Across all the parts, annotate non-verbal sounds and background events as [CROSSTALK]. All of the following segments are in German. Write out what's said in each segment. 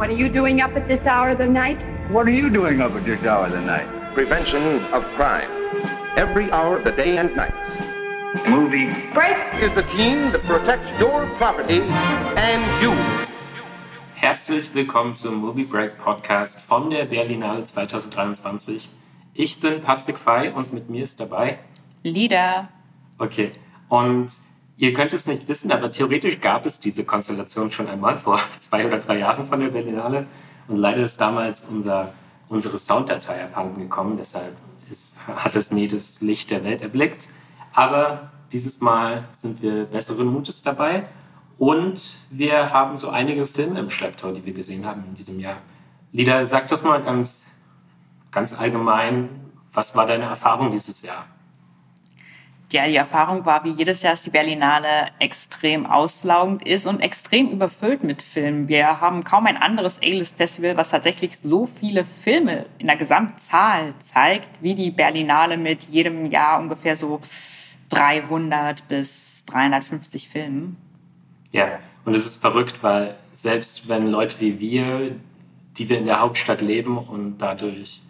What are you doing up at this hour of the night? What are you doing up at this hour of the night? Prevention of crime. Every hour of the day and night. Movie. Break. Is the team that protects your property and you. Herzlich willkommen zum Movie Break Podcast von der Berlinale 2023. Ich bin Patrick Fey und mit mir ist dabei Lieder. Okay, und ihr könnt es nicht wissen, aber theoretisch gab es diese Konstellation schon einmal vor [LAUGHS] zwei oder drei Jahren von der Berlinale. Und leider ist damals unser, unsere Sounddatei abhanden gekommen, deshalb ist, hat es nie das Licht der Welt erblickt. Aber dieses Mal sind wir besseren Mutes dabei und wir haben so einige Filme im Schlepptau, die wir gesehen haben in diesem Jahr. Lieder, sag doch mal ganz, ganz allgemein, was war deine Erfahrung dieses Jahr? Ja, die Erfahrung war wie jedes Jahr, dass die Berlinale extrem auslaugend ist und extrem überfüllt mit Filmen. Wir haben kaum ein anderes A-List-Festival, was tatsächlich so viele Filme in der Gesamtzahl zeigt, wie die Berlinale mit jedem Jahr ungefähr so 300 bis 350 Filmen. Ja, und es ist verrückt, weil selbst wenn Leute wie wir, die wir in der Hauptstadt leben und dadurch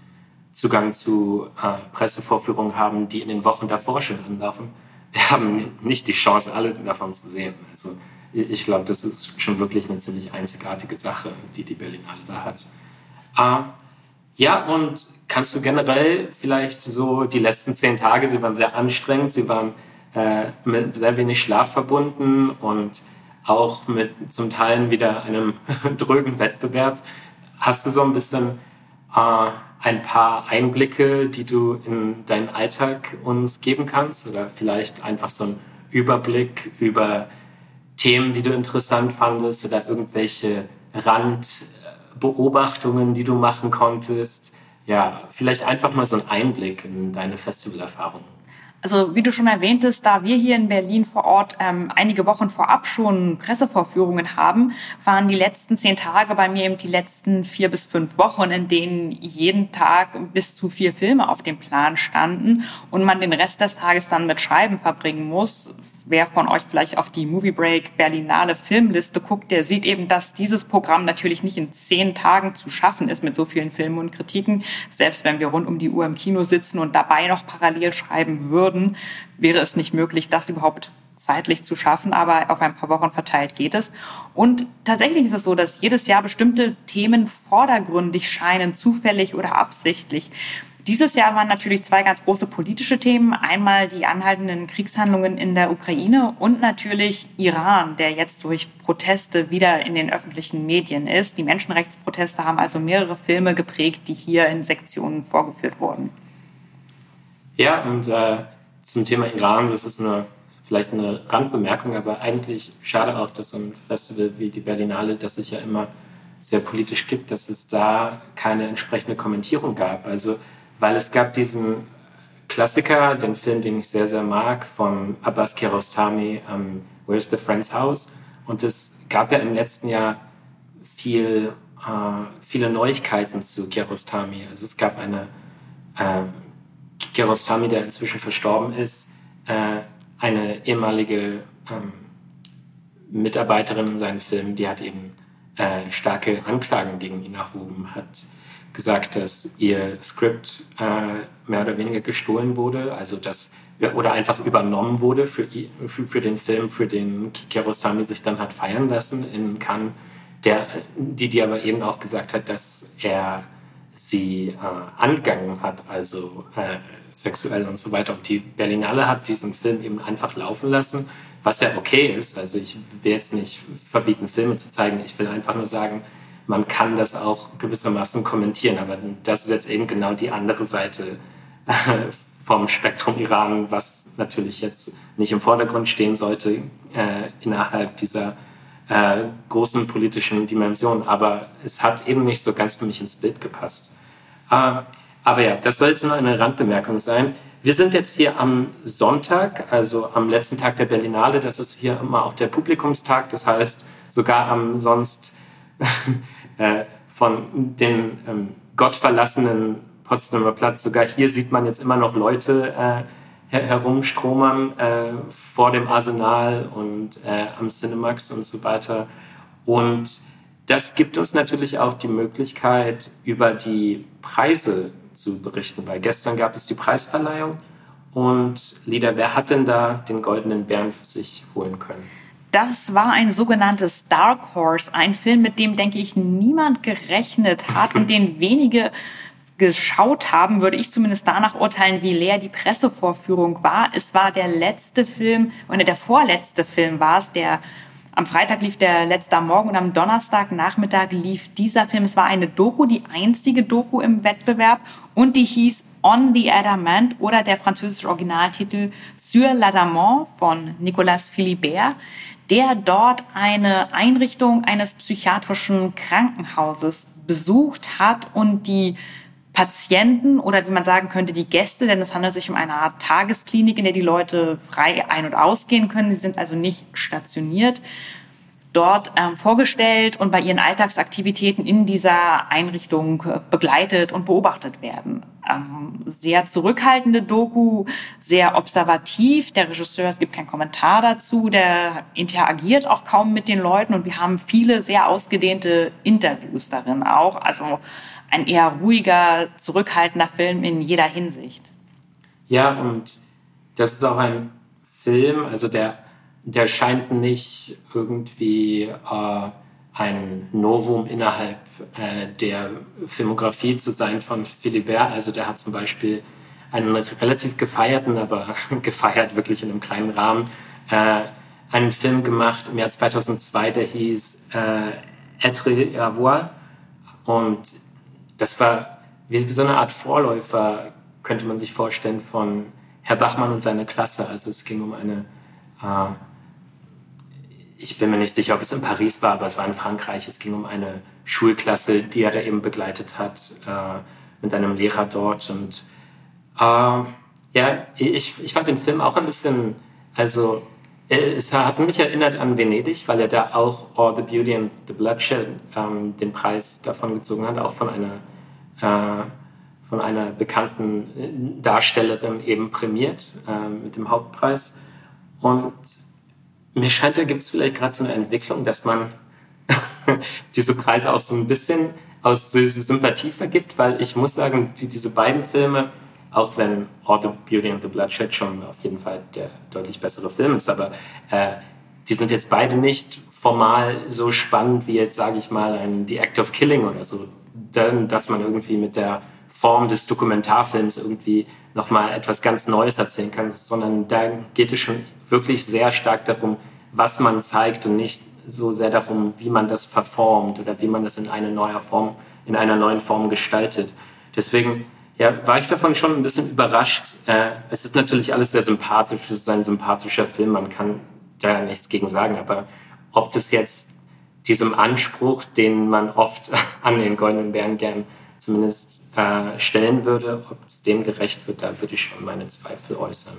Zugang zu äh, Pressevorführungen haben, die in den Wochen davor schon anlaufen. Wir haben nicht die Chance, alle davon zu sehen. Also ich glaube, das ist schon wirklich eine ziemlich einzigartige Sache, die die Berlinale da hat. Äh, ja, und kannst du generell vielleicht so die letzten zehn Tage, sie waren sehr anstrengend, sie waren äh, mit sehr wenig Schlaf verbunden und auch mit zum Teil wieder einem [LAUGHS] drögen Wettbewerb. Hast du so ein bisschen äh, ein paar Einblicke, die du in deinen Alltag uns geben kannst oder vielleicht einfach so ein Überblick über Themen, die du interessant fandest oder irgendwelche Randbeobachtungen, die du machen konntest. Ja, vielleicht einfach mal so ein Einblick in deine Festivalerfahrung. Also wie du schon erwähntest, da wir hier in Berlin vor Ort ähm, einige Wochen vorab schon Pressevorführungen haben, waren die letzten zehn Tage bei mir eben die letzten vier bis fünf Wochen, in denen jeden Tag bis zu vier Filme auf dem Plan standen und man den Rest des Tages dann mit Schreiben verbringen muss, wer von euch vielleicht auf die Movie Break Berlinale Filmliste guckt, der sieht eben, dass dieses Programm natürlich nicht in zehn Tagen zu schaffen ist mit so vielen Filmen und Kritiken. Selbst wenn wir rund um die Uhr im Kino sitzen und dabei noch parallel schreiben würden, wäre es nicht möglich, das überhaupt zeitlich zu schaffen, aber auf ein paar Wochen verteilt geht es. Und tatsächlich ist es so, dass jedes Jahr bestimmte Themen vordergründig scheinen, zufällig oder absichtlich. Dieses Jahr waren natürlich zwei ganz große politische Themen. Einmal die anhaltenden Kriegshandlungen in der Ukraine und natürlich Iran, der jetzt durch Proteste wieder in den öffentlichen Medien ist. Die Menschenrechtsproteste haben also mehrere Filme geprägt, die hier in Sektionen vorgeführt wurden. Ja, und äh, zum Thema Iran, das ist eine, vielleicht eine Randbemerkung, aber eigentlich schade auch, dass so ein Festival wie die Berlinale, das sich ja immer sehr politisch gibt, dass es da keine entsprechende Kommentierung gab. Also weil es gab diesen Klassiker, den Film, den ich sehr, sehr mag, von Abbas Kiarostami, um, ähm, Where's the Friend's House? Und es gab ja im letzten Jahr viel, äh, viele Neuigkeiten zu Kiarostami. Also es gab eine äh, Kiarostami, der inzwischen verstorben ist, äh, eine ehemalige ähm, Mitarbeiterin in seinem Film, die hat eben äh, starke Anklagen gegen ihn erhoben, hat gesagt, dass ihr Skript äh, mehr oder weniger gestohlen wurde, also dass oder einfach übernommen wurde für, für, für den Film, für den Kiarostami sich dann hat feiern lassen in Cannes, der, die, die aber eben auch gesagt hat, dass er sie äh, angegangen hat, also äh, sexuell und so weiter. Und die Berlinale hat diesen Film eben einfach laufen lassen, was ja okay ist. Also ich will jetzt nicht verbieten, Filme zu zeigen. Ich will einfach nur sagen, man kann das auch gewissermaßen kommentieren. Aber das ist jetzt eben genau die andere Seite äh, vom Spektrum Iran, was natürlich jetzt nicht im Vordergrund stehen sollte äh, innerhalb dieser äh, großen politischen Dimension. Aber es hat eben nicht so ganz für mich ins Bild gepasst. Äh, aber ja, das soll jetzt nur eine Randbemerkung sein. Wir sind jetzt hier am Sonntag, also am letzten Tag der Berlinale. Das ist hier immer auch der Publikumstag. Das heißt, sogar am sonst äh, von den ähm, gottverlassenen Potsdamer Platz. Sogar hier sieht man jetzt immer noch Leute äh, her herumstromern äh, vor dem Arsenal und äh, am Cinemax und so weiter. Und das gibt uns natürlich auch die Möglichkeit, über die Preise zu berichten, weil gestern gab es die Preisverleihung und Lieder, wer hat denn da den goldenen Bären für sich holen können? Das war ein sogenanntes Dark Horse, ein Film, mit dem, denke ich, niemand gerechnet hat und den wenige geschaut haben, würde ich zumindest danach urteilen, wie leer die Pressevorführung war. Es war der letzte Film, oder der vorletzte Film war es, der am Freitag lief der letzte Morgen und am Donnerstagnachmittag lief dieser Film. Es war eine Doku, die einzige Doku im Wettbewerb und die hieß On the Adamant oder der französische Originaltitel Sur l'Adamant von Nicolas Philibert, der dort eine Einrichtung eines psychiatrischen Krankenhauses besucht hat und die Patienten oder wie man sagen könnte, die Gäste, denn es handelt sich um eine Art Tagesklinik, in der die Leute frei ein- und ausgehen können. Sie sind also nicht stationiert dort ähm, vorgestellt und bei ihren Alltagsaktivitäten in dieser Einrichtung äh, begleitet und beobachtet werden. Ähm, sehr zurückhaltende Doku, sehr observativ. Der Regisseur, es gibt keinen Kommentar dazu, der interagiert auch kaum mit den Leuten und wir haben viele sehr ausgedehnte Interviews darin auch. Also ein eher ruhiger, zurückhaltender Film in jeder Hinsicht. Ja, und das ist auch ein Film, also der, der scheint nicht irgendwie äh, ein Novum innerhalb äh, der Filmografie zu sein von Philibert. Also der hat zum Beispiel einen relativ gefeierten, aber [LAUGHS] gefeiert wirklich in einem kleinen Rahmen, äh, einen Film gemacht im Jahr 2002, der hieß äh, Être à voir. Und das war wie, wie so eine Art Vorläufer, könnte man sich vorstellen, von Herr Bachmann und seine Klasse. Also es ging um eine, äh, ich bin mir nicht sicher, ob es in Paris war, aber es war in Frankreich. Es ging um eine Schulklasse, die er da eben begleitet hat, äh, mit einem Lehrer dort. Und äh, ja, ich, ich fand den Film auch ein bisschen, also es hat mich erinnert an Venedig, weil er da auch All the Beauty and the Bloodshed ähm, den Preis davon gezogen hat, auch von einer, äh, von einer bekannten Darstellerin eben prämiert äh, mit dem Hauptpreis. Und mir scheint, da gibt es vielleicht gerade so eine Entwicklung, dass man [LAUGHS] diese Preise auch so ein bisschen aus Sympathie vergibt, weil ich muss sagen, die, diese beiden Filme, auch wenn All the Beauty and the Bloodshed schon auf jeden Fall der deutlich bessere Film ist, aber äh, die sind jetzt beide nicht formal so spannend wie jetzt, sage ich mal, ein The Act of Killing oder so. Dann, dass man irgendwie mit der Form des Dokumentarfilms irgendwie nochmal etwas ganz Neues erzählen kann, sondern da geht es schon wirklich sehr stark darum, was man zeigt und nicht so sehr darum, wie man das verformt oder wie man das in eine neue Form, in einer neuen Form gestaltet. Deswegen ja, war ich davon schon ein bisschen überrascht. Äh, es ist natürlich alles sehr sympathisch, es ist ein sympathischer Film, man kann da nichts gegen sagen, aber ob das jetzt diesem Anspruch, den man oft [LAUGHS] an den Goldenen Bären gern zumindest äh, stellen würde, ob es dem gerecht wird, da würde ich schon meine Zweifel äußern.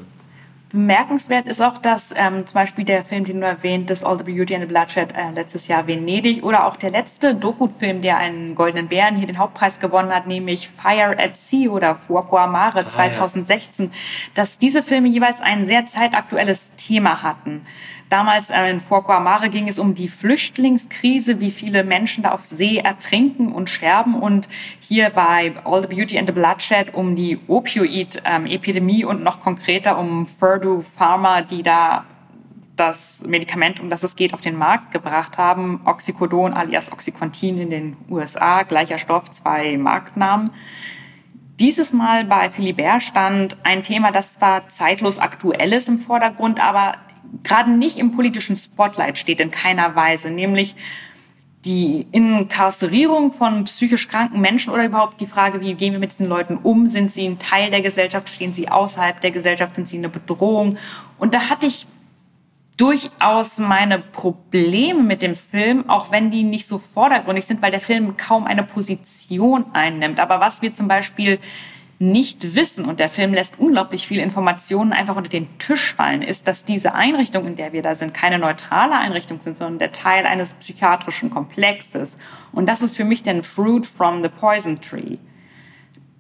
Bemerkenswert ist auch, dass ähm, zum Beispiel der Film, den du erwähnt hast, All the Beauty and the Bloodshed, äh, letztes Jahr Venedig oder auch der letzte Doku-Film, der einen Goldenen Bären hier den Hauptpreis gewonnen hat, nämlich Fire at Sea oder Fuoco Amare 2016, ah, ja. dass diese Filme jeweils ein sehr zeitaktuelles Thema hatten. Damals äh, in Fuoco Amare ging es um die Flüchtlingskrise, wie viele Menschen da auf See ertrinken und sterben und hier bei All the Beauty and the Bloodshed um die Opioid-Epidemie und noch konkreter um Purdue Pharma, die da das Medikament, um das es geht, auf den Markt gebracht haben. Oxycodon alias Oxycontin in den USA, gleicher Stoff, zwei Marktnamen. Dieses Mal bei Philibert stand ein Thema, das zwar zeitlos aktuell ist im Vordergrund, aber gerade nicht im politischen Spotlight steht in keiner Weise, nämlich die Inkarcerierung von psychisch kranken Menschen oder überhaupt die Frage, wie gehen wir mit diesen Leuten um? Sind sie ein Teil der Gesellschaft? Stehen sie außerhalb der Gesellschaft? Sind sie eine Bedrohung? Und da hatte ich durchaus meine Probleme mit dem Film, auch wenn die nicht so vordergründig sind, weil der Film kaum eine Position einnimmt. Aber was wir zum Beispiel nicht wissen, und der Film lässt unglaublich viele Informationen einfach unter den Tisch fallen, ist, dass diese Einrichtung, in der wir da sind, keine neutrale Einrichtung sind, sondern der Teil eines psychiatrischen Komplexes. Und das ist für mich den Fruit from the Poison Tree.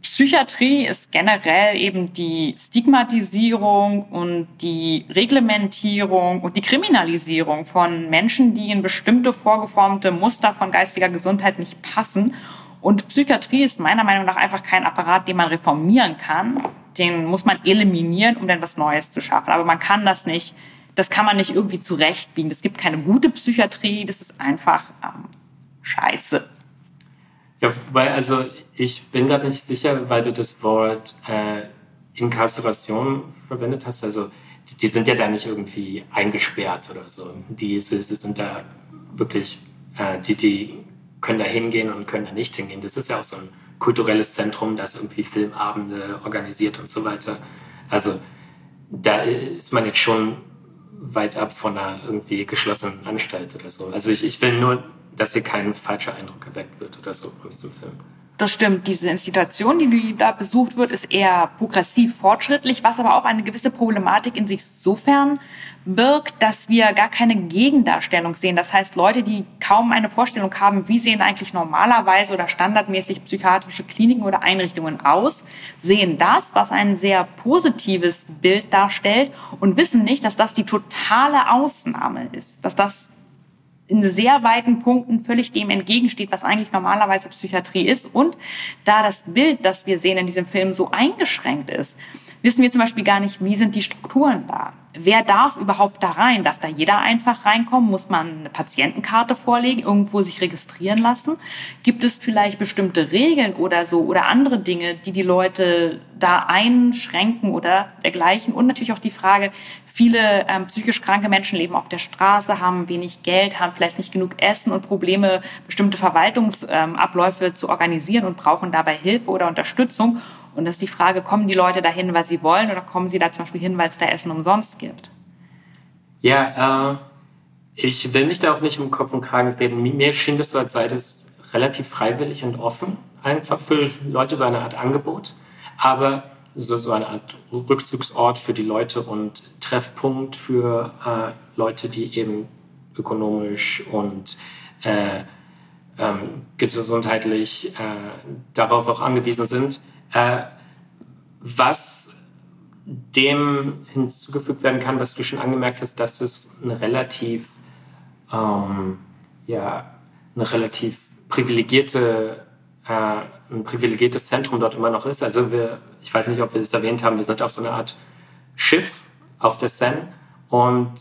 Psychiatrie ist generell eben die Stigmatisierung und die Reglementierung und die Kriminalisierung von Menschen, die in bestimmte vorgeformte Muster von geistiger Gesundheit nicht passen. Und Psychiatrie ist meiner Meinung nach einfach kein Apparat, den man reformieren kann. Den muss man eliminieren, um dann was Neues zu schaffen. Aber man kann das nicht, das kann man nicht irgendwie zurechtbiegen. Es gibt keine gute Psychiatrie, das ist einfach ähm, scheiße. Ja, weil also ich bin gerade nicht sicher, weil du das Wort äh, Inkarceration verwendet hast. Also die, die, sind ja da nicht irgendwie eingesperrt oder so. Die, die sind da wirklich, äh, die, die können da hingehen und können da nicht hingehen. Das ist ja auch so ein kulturelles Zentrum, das irgendwie Filmabende organisiert und so weiter. Also da ist man jetzt schon weit ab von einer irgendwie geschlossenen Anstalt oder so. Also ich, ich will nur, dass hier kein falscher Eindruck erweckt wird oder so von diesem Film. Das stimmt. Diese Institution, die da besucht wird, ist eher progressiv fortschrittlich, was aber auch eine gewisse Problematik in sich sofern birgt, dass wir gar keine Gegendarstellung sehen. Das heißt, Leute, die kaum eine Vorstellung haben, wie sehen eigentlich normalerweise oder standardmäßig psychiatrische Kliniken oder Einrichtungen aus, sehen das, was ein sehr positives Bild darstellt und wissen nicht, dass das die totale Ausnahme ist, dass das in sehr weiten Punkten völlig dem entgegensteht, was eigentlich normalerweise Psychiatrie ist. Und da das Bild, das wir sehen in diesem Film, so eingeschränkt ist, wissen wir zum Beispiel gar nicht, wie sind die Strukturen da. Wer darf überhaupt da rein? Darf da jeder einfach reinkommen? Muss man eine Patientenkarte vorlegen, irgendwo sich registrieren lassen? Gibt es vielleicht bestimmte Regeln oder so oder andere Dinge, die die Leute da einschränken oder dergleichen? Und natürlich auch die Frage, viele ähm, psychisch kranke Menschen leben auf der Straße, haben wenig Geld, haben vielleicht nicht genug Essen und Probleme, bestimmte Verwaltungsabläufe ähm, zu organisieren und brauchen dabei Hilfe oder Unterstützung. Und das ist die Frage, kommen die Leute dahin, weil sie wollen oder kommen sie da zum Beispiel hin, weil es da Essen umsonst gibt? Ja, äh, ich will mich da auch nicht um Kopf und Kragen reden. Mir schien das so, als sei das relativ freiwillig und offen, einfach für Leute so eine Art Angebot. Aber so, so eine Art Rückzugsort für die Leute und Treffpunkt für äh, Leute, die eben ökonomisch und äh, ähm, gesundheitlich äh, darauf auch angewiesen sind. Äh, was dem hinzugefügt werden kann, was du schon angemerkt hast, dass es eine relativ, ähm, ja, eine relativ privilegierte, ein privilegiertes Zentrum dort immer noch ist. Also wir, ich weiß nicht, ob wir das erwähnt haben, wir sind auf so einer Art Schiff auf der Seine und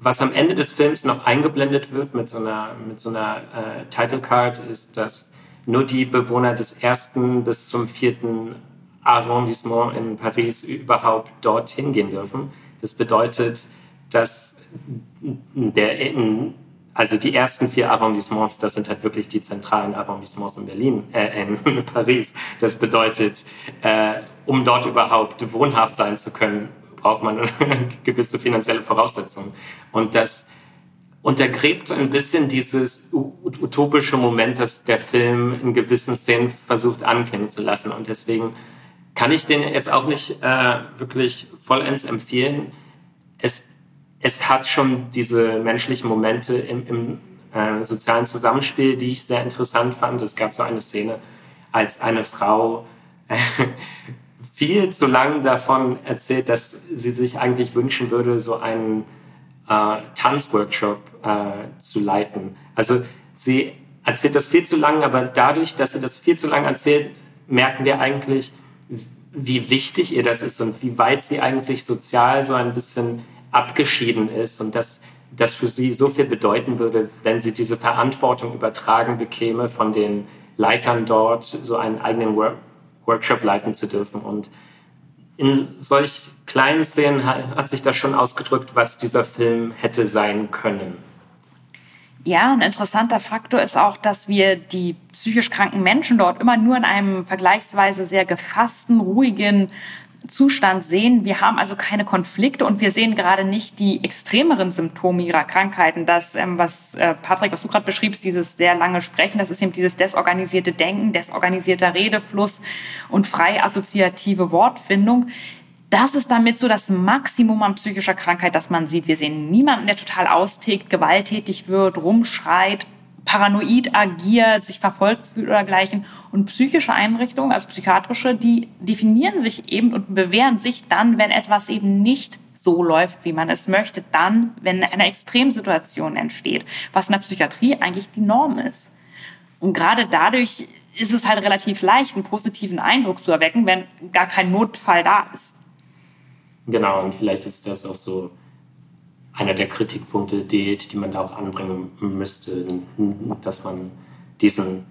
was am Ende des Films noch eingeblendet wird mit so einer, mit so einer äh, Title Card ist, dass nur die Bewohner des ersten bis zum vierten Arrondissement in Paris überhaupt dorthin gehen dürfen. Das bedeutet, dass der, also die ersten vier Arrondissements, das sind halt wirklich die zentralen Arrondissements in Berlin, äh, in [LAUGHS] Paris. Das bedeutet, äh, um dort überhaupt wohnhaft sein zu können, braucht man [LAUGHS] gewisse finanzielle Voraussetzungen. Und das untergräbt ein bisschen dieses utopische Moment, das der Film in gewissen Szenen versucht anklingen zu lassen. Und deswegen kann ich den jetzt auch nicht äh, wirklich vollends empfehlen. Es, es hat schon diese menschlichen Momente im, im äh, sozialen Zusammenspiel, die ich sehr interessant fand. Es gab so eine Szene, als eine Frau äh, [LAUGHS] viel zu lang davon erzählt, dass sie sich eigentlich wünschen würde, so einen äh, Tanzworkshop äh, zu leiten. Also sie erzählt das viel zu lang, aber dadurch, dass sie das viel zu lang erzählt, merken wir eigentlich, wie wichtig ihr das ist und wie weit sie eigentlich sozial so ein bisschen abgeschieden ist und dass das für sie so viel bedeuten würde, wenn sie diese Verantwortung übertragen bekäme, von den Leitern dort so einen eigenen Work Workshop leiten zu dürfen. Und in solch kleinen Szenen hat sich das schon ausgedrückt, was dieser Film hätte sein können. Ja, ein interessanter Faktor ist auch, dass wir die psychisch kranken Menschen dort immer nur in einem vergleichsweise sehr gefassten, ruhigen Zustand sehen. Wir haben also keine Konflikte und wir sehen gerade nicht die extremeren Symptome ihrer Krankheiten. Das, ähm, was äh, Patrick, was du gerade beschriebst, dieses sehr lange Sprechen, das ist eben dieses desorganisierte Denken, desorganisierter Redefluss und frei assoziative Wortfindung das ist damit so das Maximum an psychischer Krankheit, das man sieht. Wir sehen niemanden, der total austickt, gewalttätig wird, rumschreit, paranoid agiert, sich verfolgt fühlt oder gleichen. Und psychische Einrichtungen, also psychiatrische, die definieren sich eben und bewähren sich dann, wenn etwas eben nicht so läuft, wie man es möchte, dann, wenn eine Extremsituation entsteht, was in der Psychiatrie eigentlich die Norm ist. Und gerade dadurch ist es halt relativ leicht, einen positiven Eindruck zu erwecken, wenn gar kein Notfall da ist. Genau, und vielleicht ist das auch so einer der Kritikpunkte, die, die man da auch anbringen müsste, dass man diesen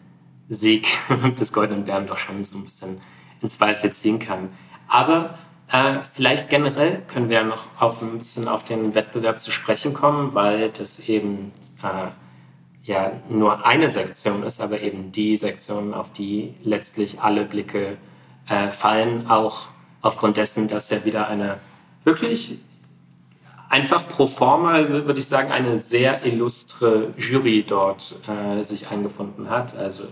Sieg [LAUGHS] des Goldenen Bären doch schon so ein bisschen in Zweifel ziehen kann. Aber äh, vielleicht generell können wir noch auf ein bisschen auf den Wettbewerb zu sprechen kommen, weil das eben äh, ja nur eine Sektion ist, aber eben die Sektion, auf die letztlich alle Blicke äh, fallen, auch aufgrund dessen, dass er wieder eine wirklich einfach pro forma, würde ich sagen, eine sehr illustre Jury dort äh, sich eingefunden hat. Also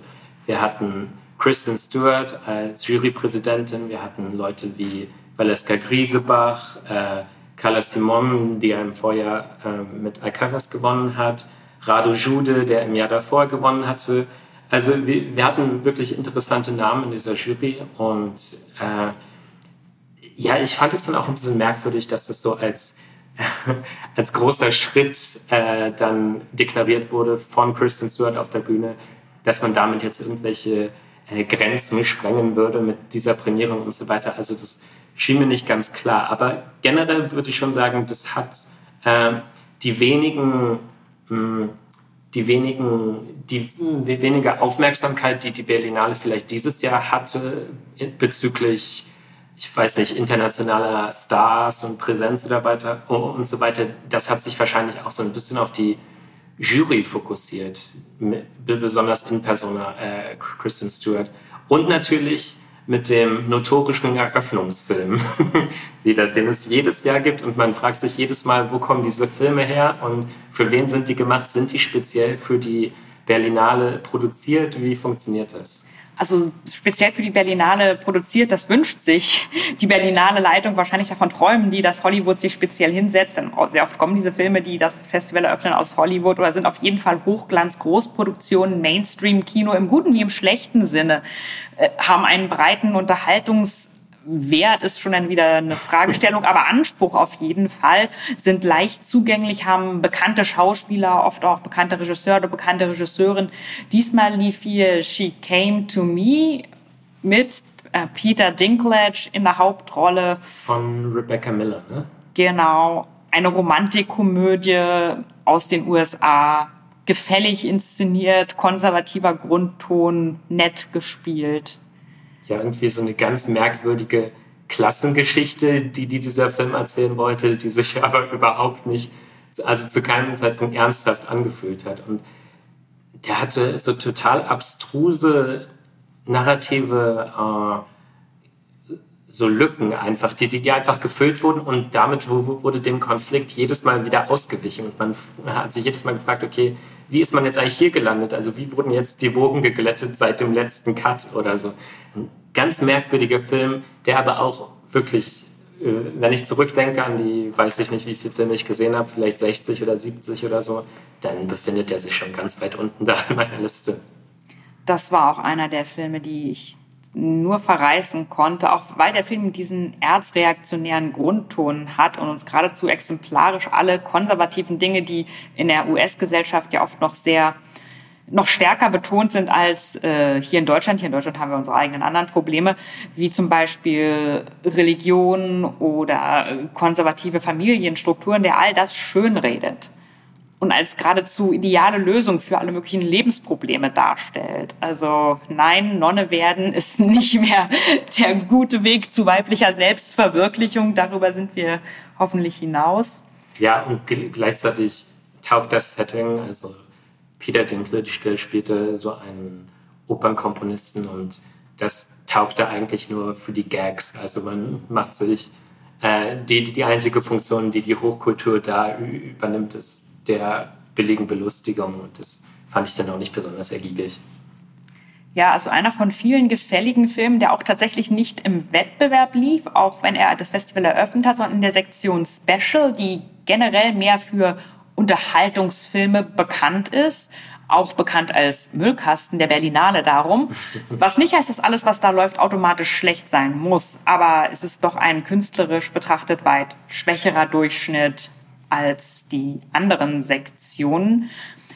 wir hatten Kristen Stewart als Jurypräsidentin, wir hatten Leute wie Valeska Griesebach, äh, Carla Simon, die im Vorjahr äh, mit Alcaraz gewonnen hat, Rado Jude, der im Jahr davor gewonnen hatte. Also wir, wir hatten wirklich interessante Namen in dieser Jury und äh, ja, ich fand es dann auch ein bisschen merkwürdig, dass das so als, [LAUGHS] als großer Schritt äh, dann deklariert wurde von Kristen Stewart auf der Bühne, dass man damit jetzt irgendwelche äh, Grenzen sprengen würde mit dieser Prämierung und so weiter. Also das schien mir nicht ganz klar. Aber generell würde ich schon sagen, das hat äh, die wenigen, die wenigen, die weniger Aufmerksamkeit, die die Berlinale vielleicht dieses Jahr hatte bezüglich ich weiß nicht, internationaler Stars und Präsenzmitarbeiter und so weiter, das hat sich wahrscheinlich auch so ein bisschen auf die Jury fokussiert, besonders in Persona äh, Kristen Stewart. Und natürlich mit dem notorischen Eröffnungsfilm, [LAUGHS] den es jedes Jahr gibt. Und man fragt sich jedes Mal, wo kommen diese Filme her und für wen sind die gemacht? Sind die speziell für die Berlinale produziert? Wie funktioniert das? Also speziell für die Berlinale produziert, das wünscht sich die Berlinale Leitung wahrscheinlich davon träumen die, dass Hollywood sich speziell hinsetzt. Denn sehr oft kommen diese Filme, die das Festival eröffnen, aus Hollywood oder sind auf jeden Fall Hochglanz, Großproduktionen, Mainstream-Kino im guten wie im schlechten Sinne, äh, haben einen breiten Unterhaltungs Wert ist schon dann wieder eine Fragestellung, aber Anspruch auf jeden Fall, sind leicht zugänglich, haben bekannte Schauspieler, oft auch bekannte Regisseure oder bekannte Regisseurin. Diesmal lief hier She Came to Me mit äh, Peter Dinklage in der Hauptrolle. Von Rebecca Miller, ne? Genau. Eine Romantikkomödie aus den USA, gefällig inszeniert, konservativer Grundton, nett gespielt ja irgendwie so eine ganz merkwürdige Klassengeschichte, die, die dieser Film erzählen wollte, die sich [LAUGHS] aber überhaupt nicht, also zu keinem Zeitpunkt ernsthaft angefühlt hat. Und der hatte so total abstruse narrative äh, so Lücken einfach, die, die einfach gefüllt wurden und damit wurde dem Konflikt jedes Mal wieder ausgewichen. Und man hat sich jedes Mal gefragt, okay, wie ist man jetzt eigentlich hier gelandet? Also wie wurden jetzt die Wogen geglättet seit dem letzten Cut oder so? Ganz merkwürdiger Film, der aber auch wirklich, äh, wenn ich zurückdenke an die, weiß ich nicht, wie viele Filme ich gesehen habe, vielleicht 60 oder 70 oder so, dann befindet er sich schon ganz weit unten [LAUGHS] da in meiner Liste. Das war auch einer der Filme, die ich nur verreißen konnte, auch weil der Film diesen erzreaktionären Grundton hat und uns geradezu exemplarisch alle konservativen Dinge, die in der US-Gesellschaft ja oft noch sehr noch stärker betont sind als äh, hier in Deutschland. Hier in Deutschland haben wir unsere eigenen anderen Probleme, wie zum Beispiel Religion oder konservative Familienstrukturen, der all das schönredet und als geradezu ideale Lösung für alle möglichen Lebensprobleme darstellt. Also nein, Nonne werden [LAUGHS] ist nicht mehr der gute Weg zu weiblicher Selbstverwirklichung. Darüber sind wir hoffentlich hinaus. Ja, und gleichzeitig taugt das Setting, also Peter Dinklage spielte so einen Opernkomponisten und das taugte eigentlich nur für die Gags. Also man macht sich äh, die, die einzige Funktion, die die Hochkultur da übernimmt, ist der billigen Belustigung und das fand ich dann auch nicht besonders ergiebig. Ja, also einer von vielen gefälligen Filmen, der auch tatsächlich nicht im Wettbewerb lief, auch wenn er das Festival eröffnet hat, sondern in der Sektion Special, die generell mehr für Unterhaltungsfilme bekannt ist, auch bekannt als Müllkasten der Berlinale darum. Was nicht heißt, dass alles, was da läuft, automatisch schlecht sein muss. Aber es ist doch ein künstlerisch betrachtet weit schwächerer Durchschnitt als die anderen Sektionen.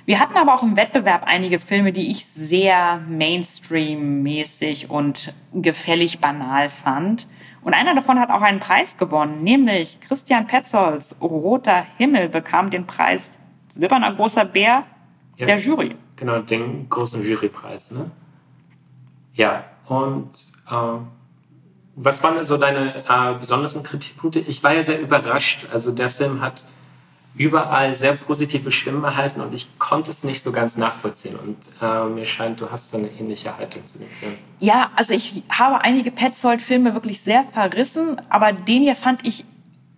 Wir hatten aber auch im Wettbewerb einige Filme, die ich sehr Mainstream-mäßig und gefällig banal fand. Und einer davon hat auch einen Preis gewonnen, nämlich Christian Petzolds Roter Himmel bekam den Preis Silberner Großer Bär ja, der Jury. Genau, den großen Jurypreis. Ne? Ja, und äh, was waren so deine äh, besonderen Kritikpunkte? Ich war ja sehr überrascht. Also der Film hat überall sehr positive Stimmen erhalten und ich konnte es nicht so ganz nachvollziehen. Und äh, mir scheint, du hast so eine ähnliche Haltung zu dem Film. Ja, also ich habe einige Petzold-Filme wirklich sehr verrissen, aber den hier fand ich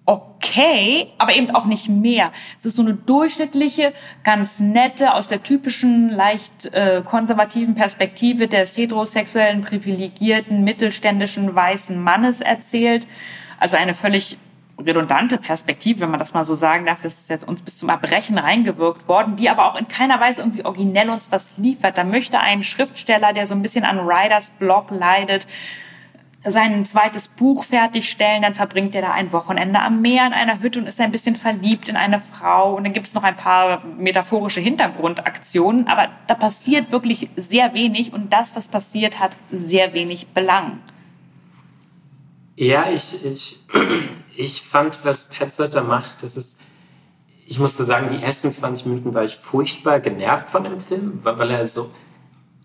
okay, aber eben auch nicht mehr. Es ist so eine durchschnittliche, ganz nette, aus der typischen, leicht äh, konservativen Perspektive des heterosexuellen, privilegierten, mittelständischen, weißen Mannes erzählt. Also eine völlig redundante Perspektive, wenn man das mal so sagen darf, das ist jetzt uns bis zum Erbrechen reingewirkt worden, die aber auch in keiner Weise irgendwie originell uns was liefert. Da möchte ein Schriftsteller, der so ein bisschen an Riders Block leidet, sein zweites Buch fertigstellen, dann verbringt er da ein Wochenende am Meer in einer Hütte und ist ein bisschen verliebt in eine Frau und dann gibt es noch ein paar metaphorische Hintergrundaktionen, aber da passiert wirklich sehr wenig und das, was passiert, hat sehr wenig Belang. Ja, ich, ich, [CLEARS THROAT] ich fand, was Petzold da macht, das ist, ich musste sagen, die ersten 20 Minuten war ich furchtbar genervt von dem Film, weil er so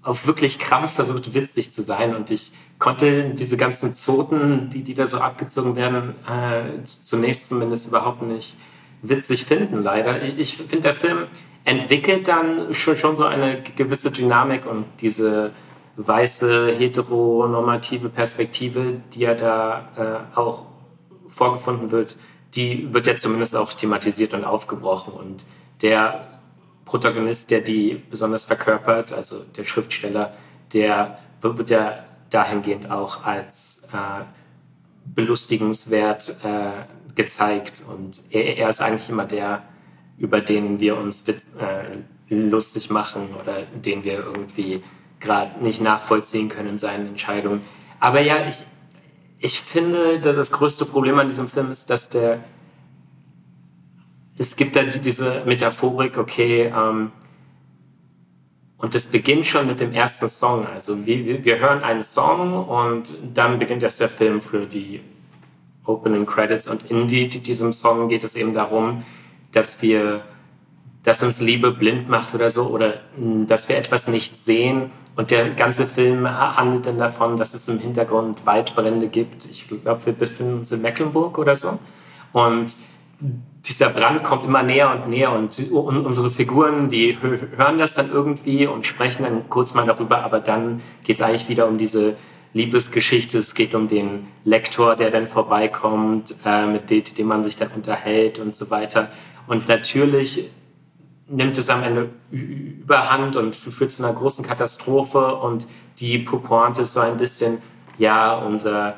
auf wirklich Krampf versucht, witzig zu sein. Und ich konnte diese ganzen Zoten, die, die da so abgezogen werden, äh, zunächst zumindest überhaupt nicht witzig finden, leider. Ich, ich finde, der Film entwickelt dann schon, schon so eine gewisse Dynamik und diese weiße, heteronormative Perspektive, die ja da äh, auch vorgefunden wird, die wird ja zumindest auch thematisiert und aufgebrochen. Und der Protagonist, der die besonders verkörpert, also der Schriftsteller, der wird ja dahingehend auch als äh, belustigenswert äh, gezeigt. Und er, er, ist eigentlich immer der, über den wir uns äh, lustig machen oder den wir irgendwie gerade nicht nachvollziehen können in seinen Entscheidungen. Aber ja, ich, ich finde, das größte Problem an diesem Film ist, dass der es gibt da diese Metaphorik, okay, ähm, und das beginnt schon mit dem ersten Song. Also wir, wir hören einen Song und dann beginnt erst der Film für die Opening Credits. Und in die, diesem Song geht es eben darum, dass wir, dass uns Liebe blind macht oder so, oder dass wir etwas nicht sehen. Und der ganze Film handelt dann davon, dass es im Hintergrund Waldbrände gibt. Ich glaube, wir befinden uns in Mecklenburg oder so. Und dieser Brand kommt immer näher und näher und unsere Figuren, die hören das dann irgendwie und sprechen dann kurz mal darüber, aber dann geht es eigentlich wieder um diese Liebesgeschichte. Es geht um den Lektor, der dann vorbeikommt, äh, mit dem, dem man sich dann unterhält und so weiter. Und natürlich nimmt es am Ende überhand und führt zu einer großen Katastrophe und die Pointe ist so ein bisschen, ja, unser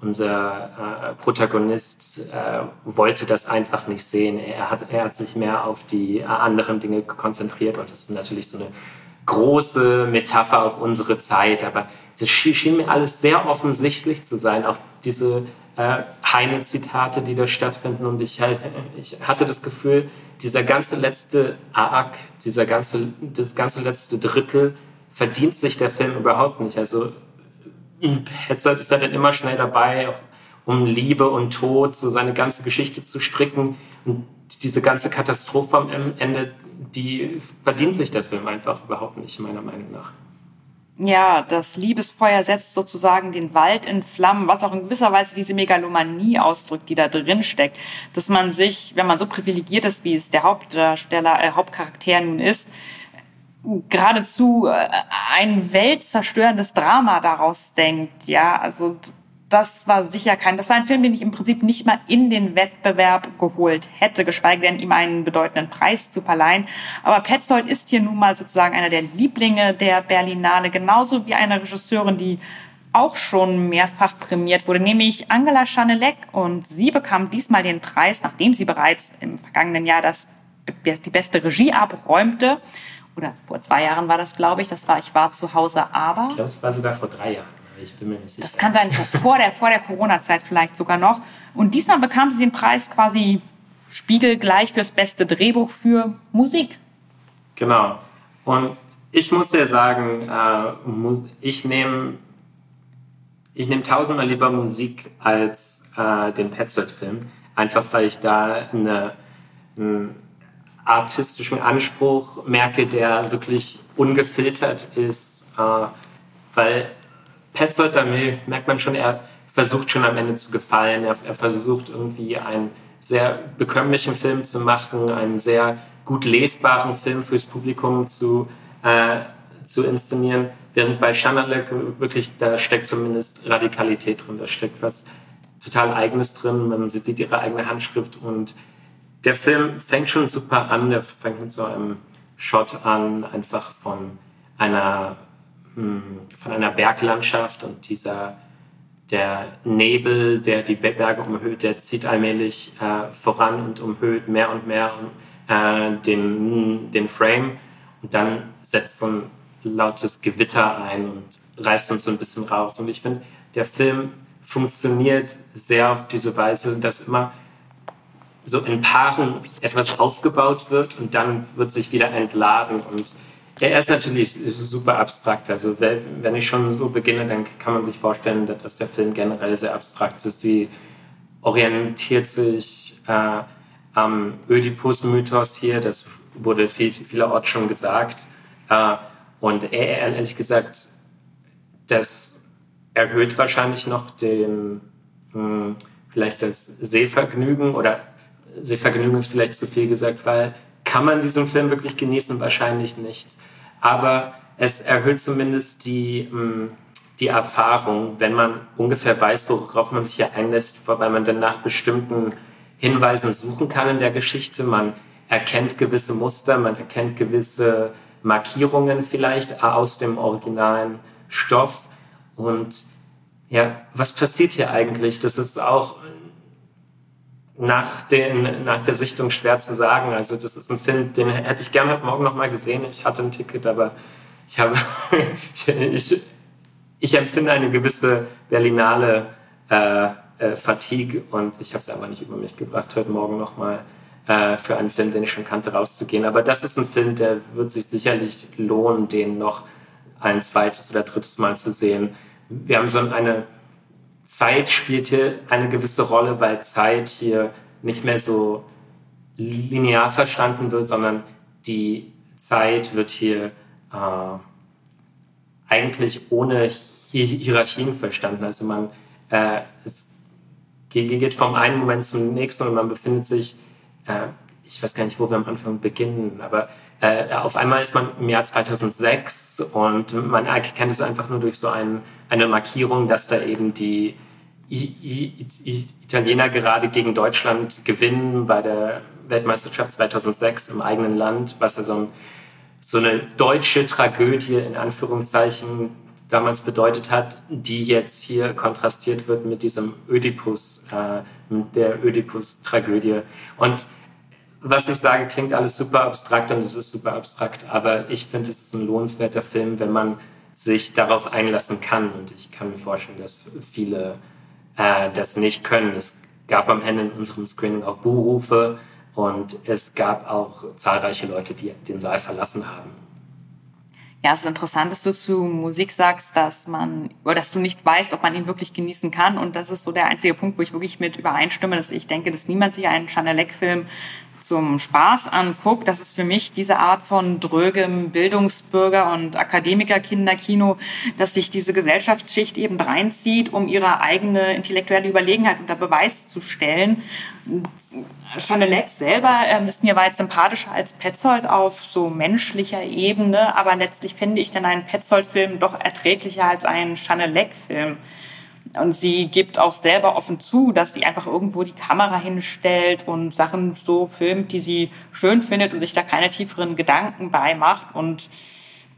unser äh, Protagonist äh, wollte das einfach nicht sehen. Er hat, er hat sich mehr auf die äh, anderen Dinge konzentriert und das ist natürlich so eine große Metapher auf unsere Zeit. Aber das schien mir alles sehr offensichtlich zu sein. Auch diese äh, Heine-Zitate, die da stattfinden. Und ich, halt, [LAUGHS] ich hatte das Gefühl, dieser ganze letzte Arc, dieser ganze, das ganze letzte Drittel verdient sich der Film überhaupt nicht. Also Petzold ist er dann immer schnell dabei, um Liebe und Tod so seine ganze Geschichte zu stricken. Und diese ganze Katastrophe am Ende, die verdient sich der Film einfach überhaupt nicht, meiner Meinung nach. Ja, das Liebesfeuer setzt sozusagen den Wald in Flammen, was auch in gewisser Weise diese Megalomanie ausdrückt, die da drin steckt. Dass man sich, wenn man so privilegiert ist, wie es der Hauptdarsteller, äh, Hauptcharakter nun ist, geradezu äh, ein weltzerstörendes Drama daraus denkt. Ja, also das war sicher kein, das war ein Film, den ich im Prinzip nicht mal in den Wettbewerb geholt hätte, geschweige denn ihm einen bedeutenden Preis zu verleihen. Aber Petzold ist hier nun mal sozusagen einer der Lieblinge der Berlinale, genauso wie eine Regisseurin, die auch schon mehrfach prämiert wurde, nämlich Angela Schanelek. Und sie bekam diesmal den Preis, nachdem sie bereits im vergangenen Jahr das, die beste Regie abräumte oder vor zwei Jahren war das, glaube ich. Das war Ich war zu Hause, aber. Ich glaube, es war sogar vor drei Jahren. Ich bin mir nicht sicher. Das kann sein, dass das vor der, vor der Corona-Zeit vielleicht sogar noch. Und diesmal bekam sie den Preis quasi spiegelgleich fürs beste Drehbuch für Musik. Genau. Und ich muss dir sagen, äh, ich nehme ich nehme tausendmal lieber Musik als äh, den Petzold-Film, einfach weil ich da eine, einen artistischen Anspruch merke, der wirklich ungefiltert ist, äh, weil Petzold, da merkt man schon, er versucht schon am Ende zu gefallen, er, er versucht irgendwie einen sehr bekömmlichen Film zu machen, einen sehr gut lesbaren Film fürs Publikum zu, äh, zu inszenieren. Während bei Schanalek wirklich, da steckt zumindest Radikalität drin, da steckt was total Eigenes drin, man sieht ihre eigene Handschrift und der Film fängt schon super an, der fängt mit so einem Shot an, einfach von einer, von einer Berglandschaft und dieser, der Nebel, der die Berge umhüllt, der zieht allmählich äh, voran und umhüllt mehr und mehr äh, den, den Frame und dann setzt so ein lautes Gewitter ein und reißt uns so ein bisschen raus. Und ich finde, der Film funktioniert sehr auf diese Weise, dass immer so in Paaren etwas aufgebaut wird und dann wird sich wieder entladen. Und er ist natürlich super abstrakt. Also wenn ich schon so beginne, dann kann man sich vorstellen, dass der Film generell sehr abstrakt ist. Sie orientiert sich äh, am Ödipus-Mythos hier. Das wurde viel, viel, vielerorts schon gesagt. Äh, und er, ehrlich gesagt, das erhöht wahrscheinlich noch den, hm, vielleicht das Sehvergnügen oder Sehvergnügen ist vielleicht zu viel gesagt, weil kann man diesen Film wirklich genießen? Wahrscheinlich nicht. Aber es erhöht zumindest die, hm, die Erfahrung, wenn man ungefähr weiß, worauf man sich hier einlässt, weil man dann nach bestimmten Hinweisen suchen kann in der Geschichte. Man erkennt gewisse Muster, man erkennt gewisse Markierungen vielleicht aus dem originalen Stoff. Und ja, was passiert hier eigentlich? Das ist auch nach, den, nach der Sichtung schwer zu sagen. Also das ist ein Film, den hätte ich gerne heute Morgen noch mal gesehen. Ich hatte ein Ticket, aber ich habe [LAUGHS] ich, ich empfinde eine gewisse Berlinale äh, äh, Fatigue und ich habe es einfach nicht über mich gebracht, heute Morgen noch mal äh, für einen Film, den ich schon kannte, rauszugehen. Aber das ist ein Film, der wird sich sicherlich lohnen, den noch ein zweites oder drittes Mal zu sehen. Wir haben so eine Zeit spielt hier eine gewisse Rolle, weil Zeit hier nicht mehr so linear verstanden wird, sondern die Zeit wird hier äh, eigentlich ohne Hierarchien verstanden. Also man äh, es geht vom einen Moment zum nächsten und man befindet sich äh, ich weiß gar nicht, wo wir am Anfang beginnen, aber äh, auf einmal ist man im Jahr 2006 und man erkennt es einfach nur durch so ein, eine Markierung, dass da eben die I I Italiener gerade gegen Deutschland gewinnen bei der Weltmeisterschaft 2006 im eigenen Land, was ja so, ein, so eine deutsche Tragödie in Anführungszeichen damals bedeutet hat, die jetzt hier kontrastiert wird mit diesem Ödipus, äh, mit der Ödipus-Tragödie. Und was ich sage, klingt alles super abstrakt und es ist super abstrakt, aber ich finde, es ist ein lohnenswerter Film, wenn man sich darauf einlassen kann. Und ich kann mir vorstellen, dass viele äh, das nicht können. Es gab am Ende in unserem Screening auch Buhrufe und es gab auch zahlreiche Leute, die den Saal verlassen haben. Ja, es ist interessant, dass du zu Musik sagst, dass man oder dass du nicht weißt, ob man ihn wirklich genießen kann. Und das ist so der einzige Punkt, wo ich wirklich mit übereinstimme, dass ich denke, dass niemand sich einen Chanelec-Film zum Spaß anguckt, das ist für mich diese Art von drögem Bildungsbürger- und Akademikerkinderkino, dass sich diese Gesellschaftsschicht eben reinzieht, um ihre eigene intellektuelle Überlegenheit unter Beweis zu stellen. Chanelec selber ähm, ist mir weit sympathischer als Petzold auf so menschlicher Ebene, aber letztlich finde ich dann einen Petzold-Film doch erträglicher als einen Chanelec-Film. Und sie gibt auch selber offen zu, dass sie einfach irgendwo die Kamera hinstellt und Sachen so filmt, die sie schön findet und sich da keine tieferen Gedanken bei macht und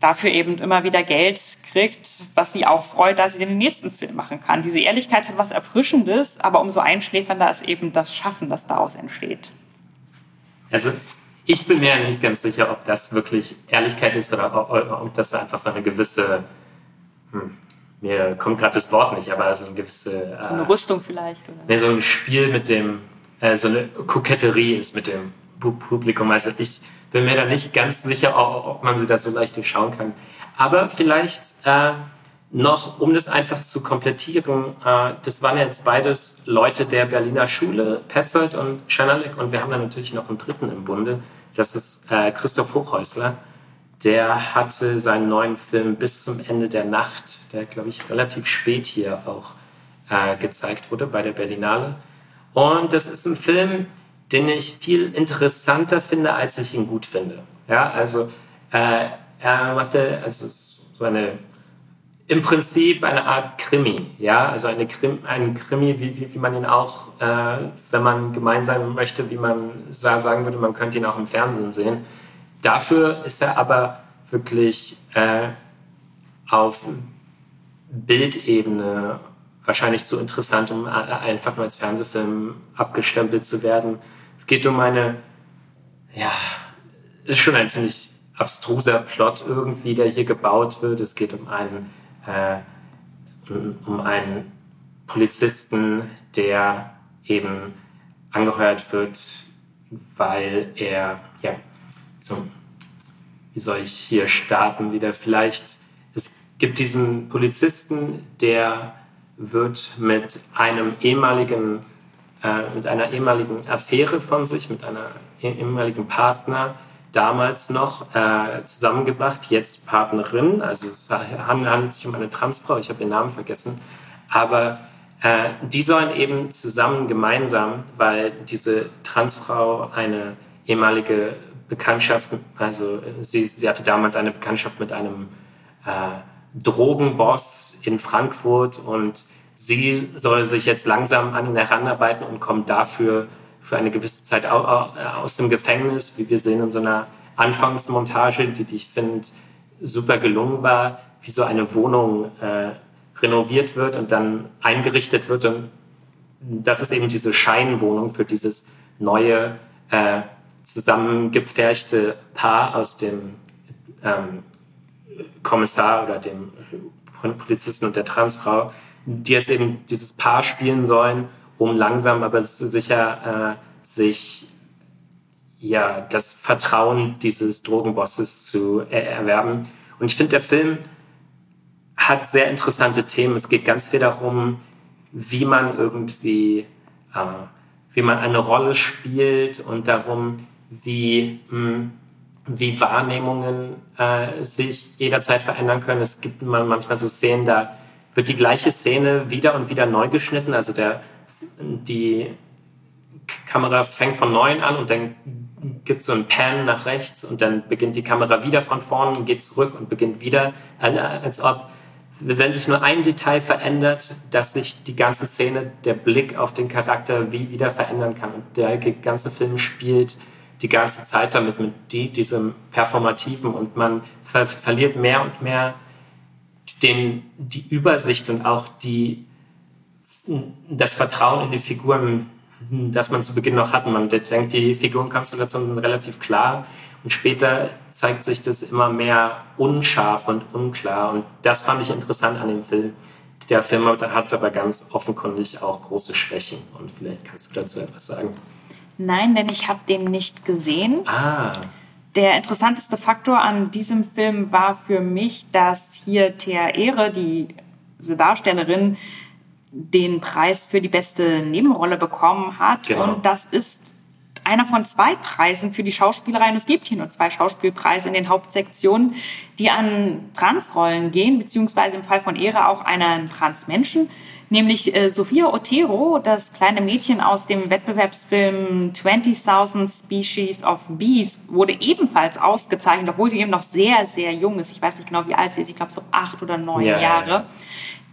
dafür eben immer wieder Geld kriegt, was sie auch freut, dass sie den nächsten Film machen kann. Diese Ehrlichkeit hat was Erfrischendes, aber umso einschläfernder ist eben das Schaffen, das daraus entsteht. Also ich bin mir nicht ganz sicher, ob das wirklich Ehrlichkeit ist oder ob, ob das einfach so eine gewisse, hm, mir kommt gerade das Wort nicht, aber so eine gewisse... So eine äh, Rüstung vielleicht. Oder? Nee, so ein Spiel mit dem, äh, so eine Koketterie ist mit dem Publikum. Also ich bin mir da nicht ganz sicher, ob man sie da so leicht durchschauen kann. Aber vielleicht äh, noch, um das einfach zu komplettieren, äh, das waren jetzt beides Leute der Berliner Schule, Petzold und Schanalik, und wir haben dann natürlich noch einen dritten im Bunde, das ist äh, Christoph Hochhäusler. Der hatte seinen neuen Film bis zum Ende der Nacht, der glaube ich relativ spät hier auch äh, gezeigt wurde bei der Berlinale. Und das ist ein Film, den ich viel interessanter finde, als ich ihn gut finde. Ja, also äh, er machte also so eine im Prinzip eine Art Krimi, ja, also eine Krim, ein Krimi, wie, wie, wie man ihn auch, äh, wenn man gemein sein möchte, wie man sagen würde, man könnte ihn auch im Fernsehen sehen. Dafür ist er aber wirklich äh, auf Bildebene wahrscheinlich zu interessant, um einfach nur als Fernsehfilm abgestempelt zu werden. Es geht um eine, ja, ist schon ein ziemlich abstruser Plot irgendwie, der hier gebaut wird. Es geht um einen äh, um einen Polizisten, der eben angeheuert wird, weil er, ja, so, wie soll ich hier starten wieder? Vielleicht, es gibt diesen Polizisten, der wird mit einem ehemaligen, äh, mit einer ehemaligen Affäre von sich, mit einer ehemaligen Partner damals noch äh, zusammengebracht, jetzt Partnerin. Also es handelt sich um eine Transfrau, ich habe ihren Namen vergessen. Aber äh, die sollen eben zusammen gemeinsam, weil diese Transfrau eine ehemalige Bekanntschaft, also sie, sie hatte damals eine Bekanntschaft mit einem äh, Drogenboss in Frankfurt und sie soll sich jetzt langsam an ihn heranarbeiten und kommt dafür für eine gewisse Zeit aus dem Gefängnis, wie wir sehen in so einer Anfangsmontage, die, die ich finde super gelungen war, wie so eine Wohnung äh, renoviert wird und dann eingerichtet wird. Und das ist eben diese Scheinwohnung für dieses neue, äh, zusammengepferchte Paar aus dem ähm, Kommissar oder dem Polizisten und der Transfrau, die jetzt eben dieses Paar spielen sollen um langsam aber sicher äh, sich ja das Vertrauen dieses Drogenbosses zu erwerben. Und ich finde, der Film hat sehr interessante Themen. Es geht ganz viel darum, wie man irgendwie, äh, wie man eine Rolle spielt und darum, wie, mh, hm, wie Wahrnehmungen äh, sich jederzeit verändern können. Es gibt manchmal so Szenen, da wird die gleiche Szene wieder und wieder neu geschnitten. Also der die Kamera fängt von neuem an und dann gibt so ein Pan nach rechts und dann beginnt die Kamera wieder von vorne und geht zurück und beginnt wieder, als ob, wenn sich nur ein Detail verändert, dass sich die ganze Szene, der Blick auf den Charakter wie wieder verändern kann. Und der ganze Film spielt die ganze Zeit damit, mit die, diesem Performativen und man ver verliert mehr und mehr den, die Übersicht und auch die das Vertrauen in die Figuren, das man zu Beginn noch hat. Man denkt, die Figurenkonstellationen sind relativ klar und später zeigt sich das immer mehr unscharf und unklar. Und das fand ich interessant an dem Film. Der Film hat aber ganz offenkundig auch große Schwächen. Und vielleicht kannst du dazu etwas sagen. Nein, denn ich habe den nicht gesehen. Ah. Der interessanteste Faktor an diesem Film war für mich, dass hier Thea Ehre, die Darstellerin, den Preis für die beste Nebenrolle bekommen hat. Genau. Und das ist einer von zwei Preisen für die Schauspielerei. Und es gibt hier nur zwei Schauspielpreise in den Hauptsektionen, die an Transrollen gehen, beziehungsweise im Fall von Ehre auch einen Transmenschen, nämlich äh, Sophia Otero, das kleine Mädchen aus dem Wettbewerbsfilm 20.000 Species of Bees, wurde ebenfalls ausgezeichnet, obwohl sie eben noch sehr, sehr jung ist. Ich weiß nicht genau, wie alt sie ist. Ich glaube, so acht oder neun ja, Jahre.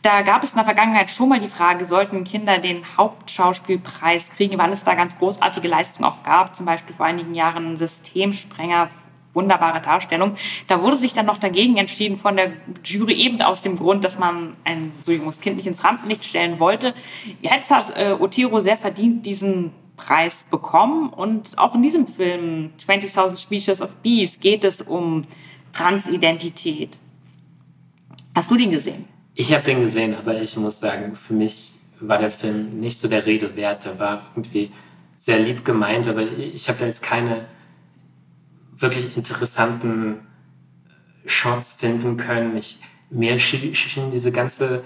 Da gab es in der Vergangenheit schon mal die Frage, sollten Kinder den Hauptschauspielpreis kriegen, weil es da ganz großartige Leistungen auch gab, zum Beispiel vor einigen Jahren Systemsprenger, wunderbare Darstellung. Da wurde sich dann noch dagegen entschieden von der Jury eben aus dem Grund, dass man ein so junges Kind nicht ins Rampenlicht stellen wollte. Jetzt hat äh, Otiro sehr verdient diesen Preis bekommen. Und auch in diesem Film 20.000 Species of Bees geht es um Transidentität. Hast du den gesehen? Ich habe den gesehen, aber ich muss sagen, für mich war der Film nicht so der Rede wert. Der war irgendwie sehr lieb gemeint, aber ich habe da jetzt keine wirklich interessanten Shots finden können. Ich, mir schien diese ganze,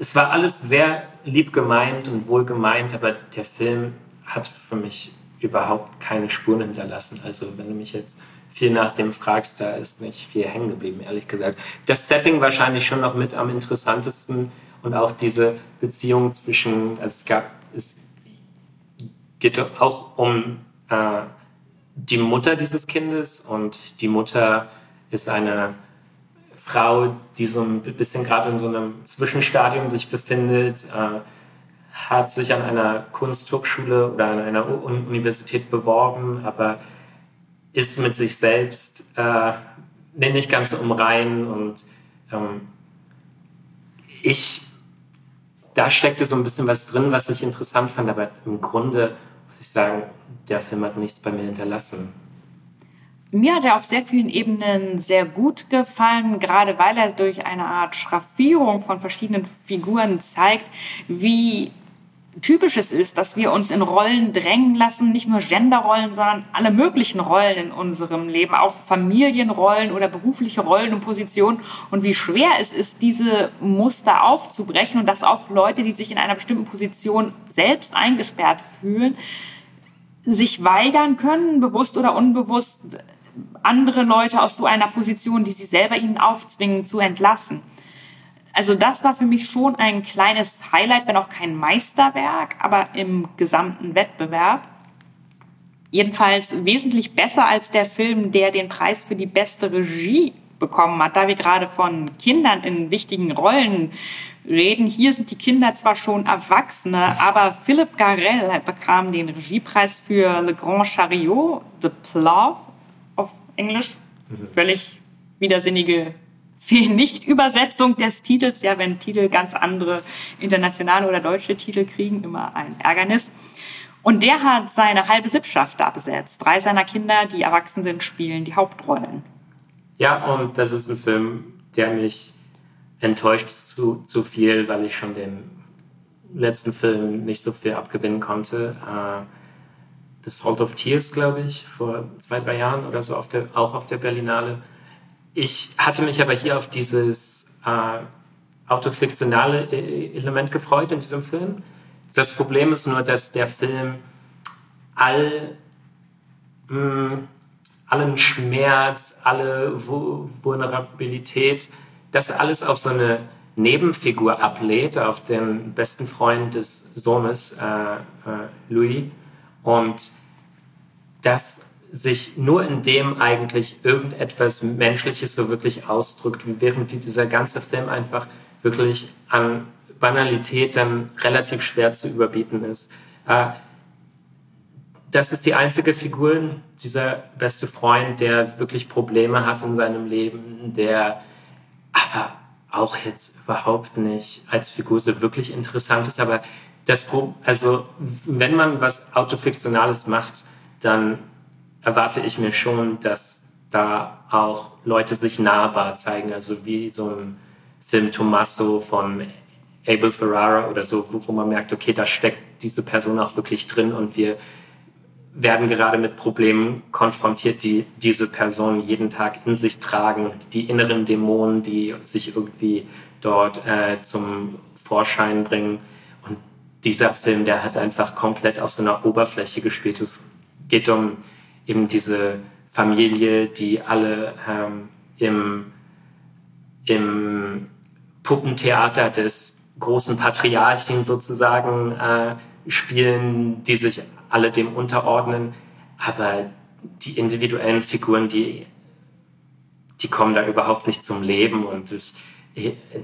es war alles sehr lieb gemeint und wohl gemeint, aber der Film hat für mich überhaupt keine Spuren hinterlassen. Also wenn du mich jetzt viel nach dem fragst, da ist nicht viel hängen geblieben, ehrlich gesagt. Das Setting wahrscheinlich schon noch mit am interessantesten und auch diese Beziehung zwischen, also es gab, es geht auch um äh, die Mutter dieses Kindes und die Mutter ist eine Frau, die so ein bisschen gerade in so einem Zwischenstadium sich befindet, äh, hat sich an einer Kunsthochschule oder an einer Universität beworben, aber ist mit sich selbst äh, nicht ganz so umrein und ähm, ich, da steckte so ein bisschen was drin, was ich interessant fand, aber im Grunde muss ich sagen, der Film hat nichts bei mir hinterlassen. Mir hat er auf sehr vielen Ebenen sehr gut gefallen, gerade weil er durch eine Art Schraffierung von verschiedenen Figuren zeigt, wie typisch es ist, dass wir uns in Rollen drängen lassen, nicht nur Genderrollen, sondern alle möglichen Rollen in unserem Leben, auch Familienrollen oder berufliche Rollen und Positionen und wie schwer es ist, diese Muster aufzubrechen und dass auch Leute, die sich in einer bestimmten Position selbst eingesperrt fühlen, sich weigern können, bewusst oder unbewusst andere Leute aus so einer Position, die sie selber ihnen aufzwingen, zu entlassen. Also das war für mich schon ein kleines Highlight, wenn auch kein Meisterwerk, aber im gesamten Wettbewerb. Jedenfalls wesentlich besser als der Film, der den Preis für die beste Regie bekommen hat, da wir gerade von Kindern in wichtigen Rollen reden. Hier sind die Kinder zwar schon Erwachsene, aber Philippe Garel bekam den Regiepreis für Le Grand Chariot, The Plough auf Englisch. Mhm. Völlig widersinnige Nicht-Übersetzung des Titels, ja, wenn Titel ganz andere internationale oder deutsche Titel kriegen, immer ein Ärgernis. Und der hat seine halbe Sippschaft da besetzt. Drei seiner Kinder, die erwachsen sind, spielen die Hauptrollen. Ja, und das ist ein Film, der mich enttäuscht zu, zu viel, weil ich schon den letzten Film nicht so viel abgewinnen konnte. Äh, The Salt of Tears, glaube ich, vor zwei, drei Jahren oder so, auf der, auch auf der Berlinale ich hatte mich aber hier auf dieses äh, autofiktionale e-, Element gefreut in diesem Film. Das Problem ist nur, dass der Film all, mh, hm, allen Schmerz, alle Vulnerabilität, das alles auf so eine Nebenfigur ablädt, auf den besten Freund des Sohnes, äh, äh, Louis. Und das sich nur in dem eigentlich irgendetwas Menschliches so wirklich ausdrückt, während dieser ganze Film einfach wirklich an Banalität dann relativ schwer zu überbieten ist. Äh, das ist die einzige Figur, dieser beste Freund, der wirklich Probleme hat in seinem Leben, der aber auch jetzt überhaupt nicht als Figur so wirklich interessant ist. Aber das, also wenn man was Autofiktionales macht, dann erwarte ich mir schon, dass da auch Leute sich nahbar zeigen, also wie so ein Film Tommaso von Abel Ferrara oder so, wo, wo man merkt, okay, da steckt diese Person auch wirklich drin und wir werden gerade mit Problemen konfrontiert, die diese Person jeden Tag in sich tragen und die inneren Dämonen, die sich irgendwie dort äh, zum Vorschein bringen. Und dieser Film, der hat einfach komplett auf so einer Oberfläche gespielt. Es geht um eben diese Familie, die alle ähm, im, im Puppentheater des großen Patriarchen sozusagen äh, spielen, die sich alle dem unterordnen. Aber die individuellen Figuren, die, die kommen da überhaupt nicht zum Leben und ich,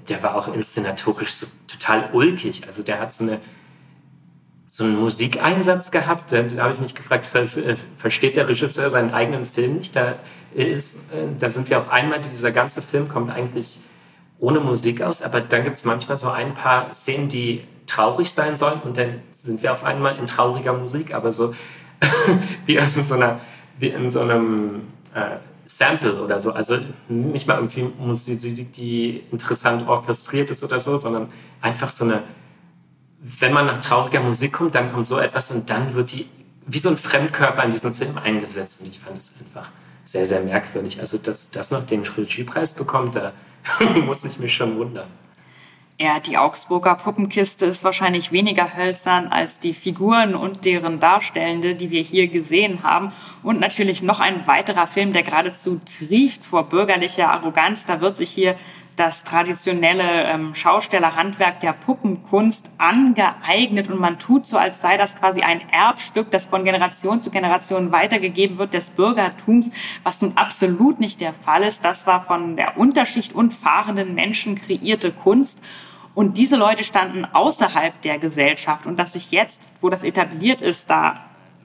der war auch inszenatorisch so total ulkig. Also der hat so eine so einen Musikeinsatz gehabt. Da, habe ich mich gefragt, ver, versteht der Regisseur seinen eigenen Film nicht? Da, ist, äh, da sind wir auf einmal, dieser ganze Film kommt eigentlich ohne Musik aus, aber dann gibt es manchmal so ein paar Szenen, die traurig sein sollen und dann sind wir auf einmal in trauriger Musik, aber so [LAUGHS] wie in so, einer, wie in so einem äh, Sample oder so. Also nicht mal irgendwie Musik, die interessant orchestriert ist oder so, sondern einfach so eine, wenn man nach trauriger Musik kommt, dann kommt so etwas und dann wird die wie so ein Fremdkörper in diesen Film eingesetzt. Und ich fand es einfach sehr, sehr merkwürdig. Also, dass das noch den Regiepreis bekommt, da [LAUGHS] muss ich mich schon wundern. Ja, die Augsburger Puppenkiste ist wahrscheinlich weniger hölzern als die Figuren und deren Darstellende, die wir hier gesehen haben. Und natürlich noch ein weiterer Film, der geradezu trieft vor bürgerlicher Arroganz. Da wird sich hier das traditionelle ähm, Schaustellerhandwerk der Puppenkunst angeeignet und man tut so, als sei das quasi ein Erbstück, das von Generation zu Generation weitergegeben wird des Bürgertums, was nun absolut nicht der Fall ist. Das war von der Unterschicht und fahrenden Menschen kreierte Kunst. Und diese Leute standen außerhalb der Gesellschaft und dass sich jetzt, wo das etabliert ist, da